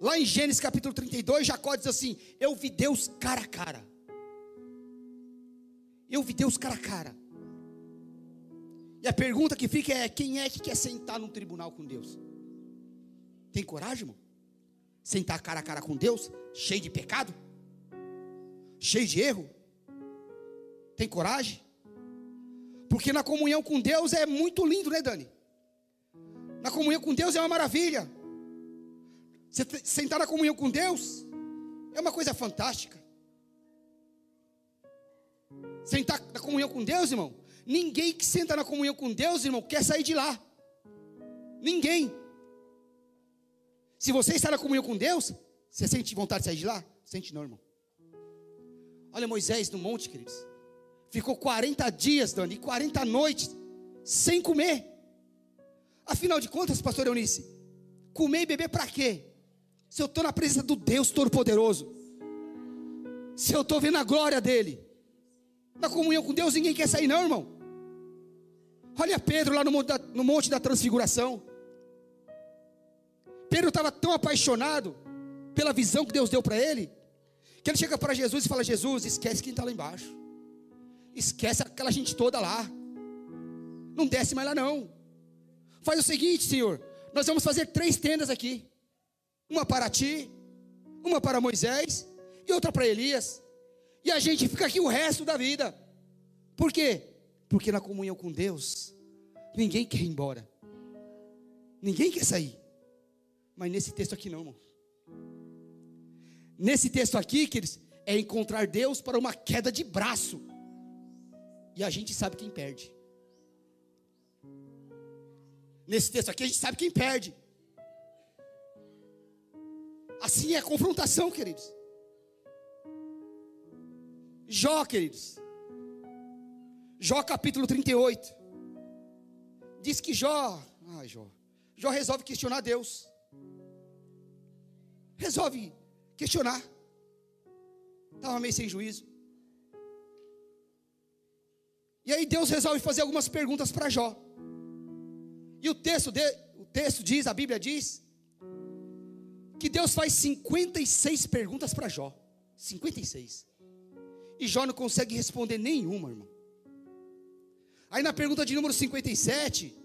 Speaker 1: Lá em Gênesis capítulo 32, Jacó diz assim: Eu vi Deus cara a cara. Eu vi Deus cara a cara. E a pergunta que fica é: quem é que quer sentar num tribunal com Deus? Tem coragem, irmão? Sentar cara a cara com Deus, cheio de pecado? Cheio de erro? Tem coragem? Porque na comunhão com Deus é muito lindo, né, Dani? Na comunhão com Deus é uma maravilha. Sentar na comunhão com Deus é uma coisa fantástica. Sentar na comunhão com Deus, irmão. Ninguém que senta na comunhão com Deus, irmão, quer sair de lá. Ninguém. Se você está na comunhão com Deus, você sente vontade de sair de lá? Sente não, irmão. Olha Moisés no monte, queridos. Ficou 40 dias, Dani, 40 noites, sem comer. Afinal de contas, pastor Eunice, comer e beber para quê? Se eu estou na presença do Deus Todo-Poderoso, se eu estou vendo a glória dEle, na comunhão com Deus, ninguém quer sair, não, irmão. Olha Pedro lá no monte da, no monte da transfiguração. Pedro estava tão apaixonado pela visão que Deus deu para ele, que ele chega para Jesus e fala: Jesus, esquece quem está lá embaixo. Esquece aquela gente toda lá. Não desce mais lá não. Faz o seguinte, Senhor. Nós vamos fazer três tendas aqui: uma para ti, uma para Moisés e outra para Elias. E a gente fica aqui o resto da vida. Por quê? Porque na comunhão com Deus, ninguém quer ir embora. Ninguém quer sair. Mas nesse texto aqui não, irmão. Nesse texto aqui, queridos, é encontrar Deus para uma queda de braço. E a gente sabe quem perde. Nesse texto aqui a gente sabe quem perde. Assim é a confrontação, queridos. Jó, queridos. Jó capítulo 38. Diz que Jó, ai Jó, Jó resolve questionar Deus. Resolve questionar. Estava meio sem juízo. E aí Deus resolve fazer algumas perguntas para Jó. E o texto, de, o texto diz, a Bíblia diz, que Deus faz 56 perguntas para Jó. 56. E Jó não consegue responder nenhuma, irmão. Aí na pergunta de número 57,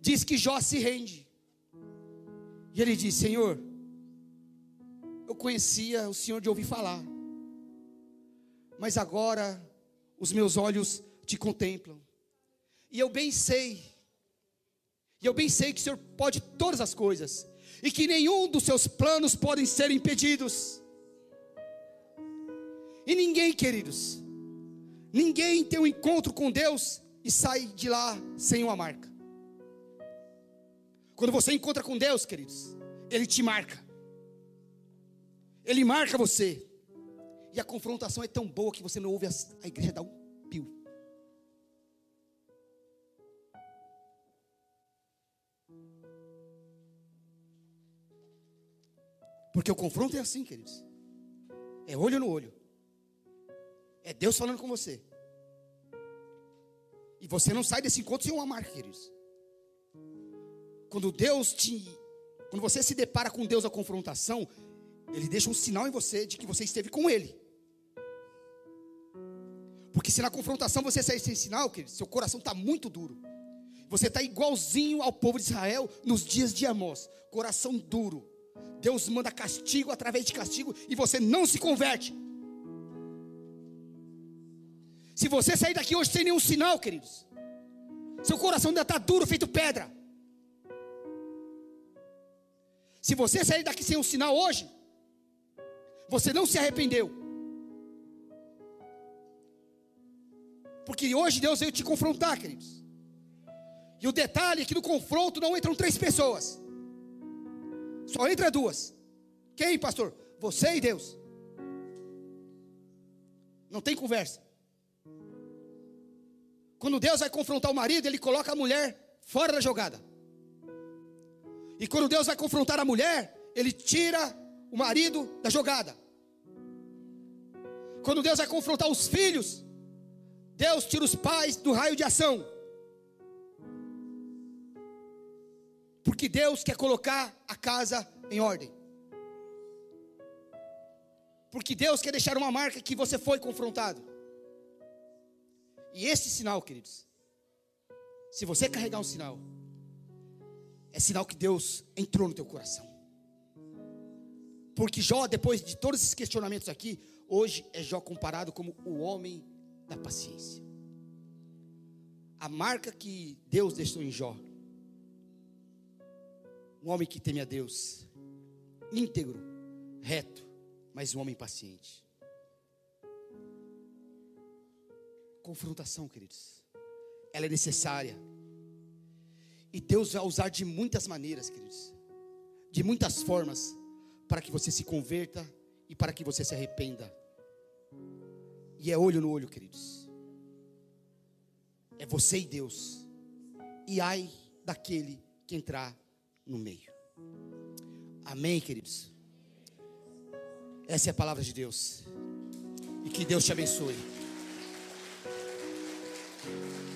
Speaker 1: diz que Jó se rende. E ele diz: Senhor, eu conhecia o Senhor de ouvir falar, mas agora os meus olhos te contemplam. E eu bem sei, e eu bem sei que o Senhor pode todas as coisas, e que nenhum dos seus planos podem ser impedidos. E ninguém, queridos, ninguém tem um encontro com Deus e sai de lá sem uma marca. Quando você encontra com Deus, queridos, Ele te marca, Ele marca você, e a confrontação é tão boa que você não ouve a, a igreja dar um pio. Porque o confronto é assim, queridos. É olho no olho. É Deus falando com você. E você não sai desse encontro sem uma marca, queridos. Quando Deus te. Quando você se depara com Deus a confrontação, Ele deixa um sinal em você de que você esteve com Ele. Porque se na confrontação você sair sem sinal, querido, seu coração está muito duro. Você está igualzinho ao povo de Israel nos dias de Amós, coração duro. Deus manda castigo através de castigo e você não se converte. Se você sair daqui hoje sem nenhum sinal, queridos, seu coração ainda está duro, feito pedra. Se você sair daqui sem um sinal hoje, você não se arrependeu. Porque hoje Deus veio te confrontar, queridos. E o detalhe é que no confronto não entram três pessoas. Só entra duas. Quem, pastor? Você e Deus. Não tem conversa. Quando Deus vai confrontar o marido, ele coloca a mulher fora da jogada. E quando Deus vai confrontar a mulher, ele tira o marido da jogada. Quando Deus vai confrontar os filhos, Deus tira os pais do raio de ação. Porque Deus quer colocar a casa em ordem. Porque Deus quer deixar uma marca que você foi confrontado. E esse sinal, queridos, se você carregar um sinal, é sinal que Deus entrou no teu coração. Porque Jó, depois de todos esses questionamentos aqui, hoje é Jó comparado como o homem da paciência. A marca que Deus deixou em Jó. Um homem que teme a Deus, íntegro, reto, mas um homem paciente. Confrontação, queridos, ela é necessária. E Deus vai usar de muitas maneiras, queridos, de muitas formas, para que você se converta e para que você se arrependa. E é olho no olho, queridos. É você e Deus. E ai daquele que entrar no meio. Amém, queridos? Essa é a palavra de Deus. E que Deus te abençoe. Thank you.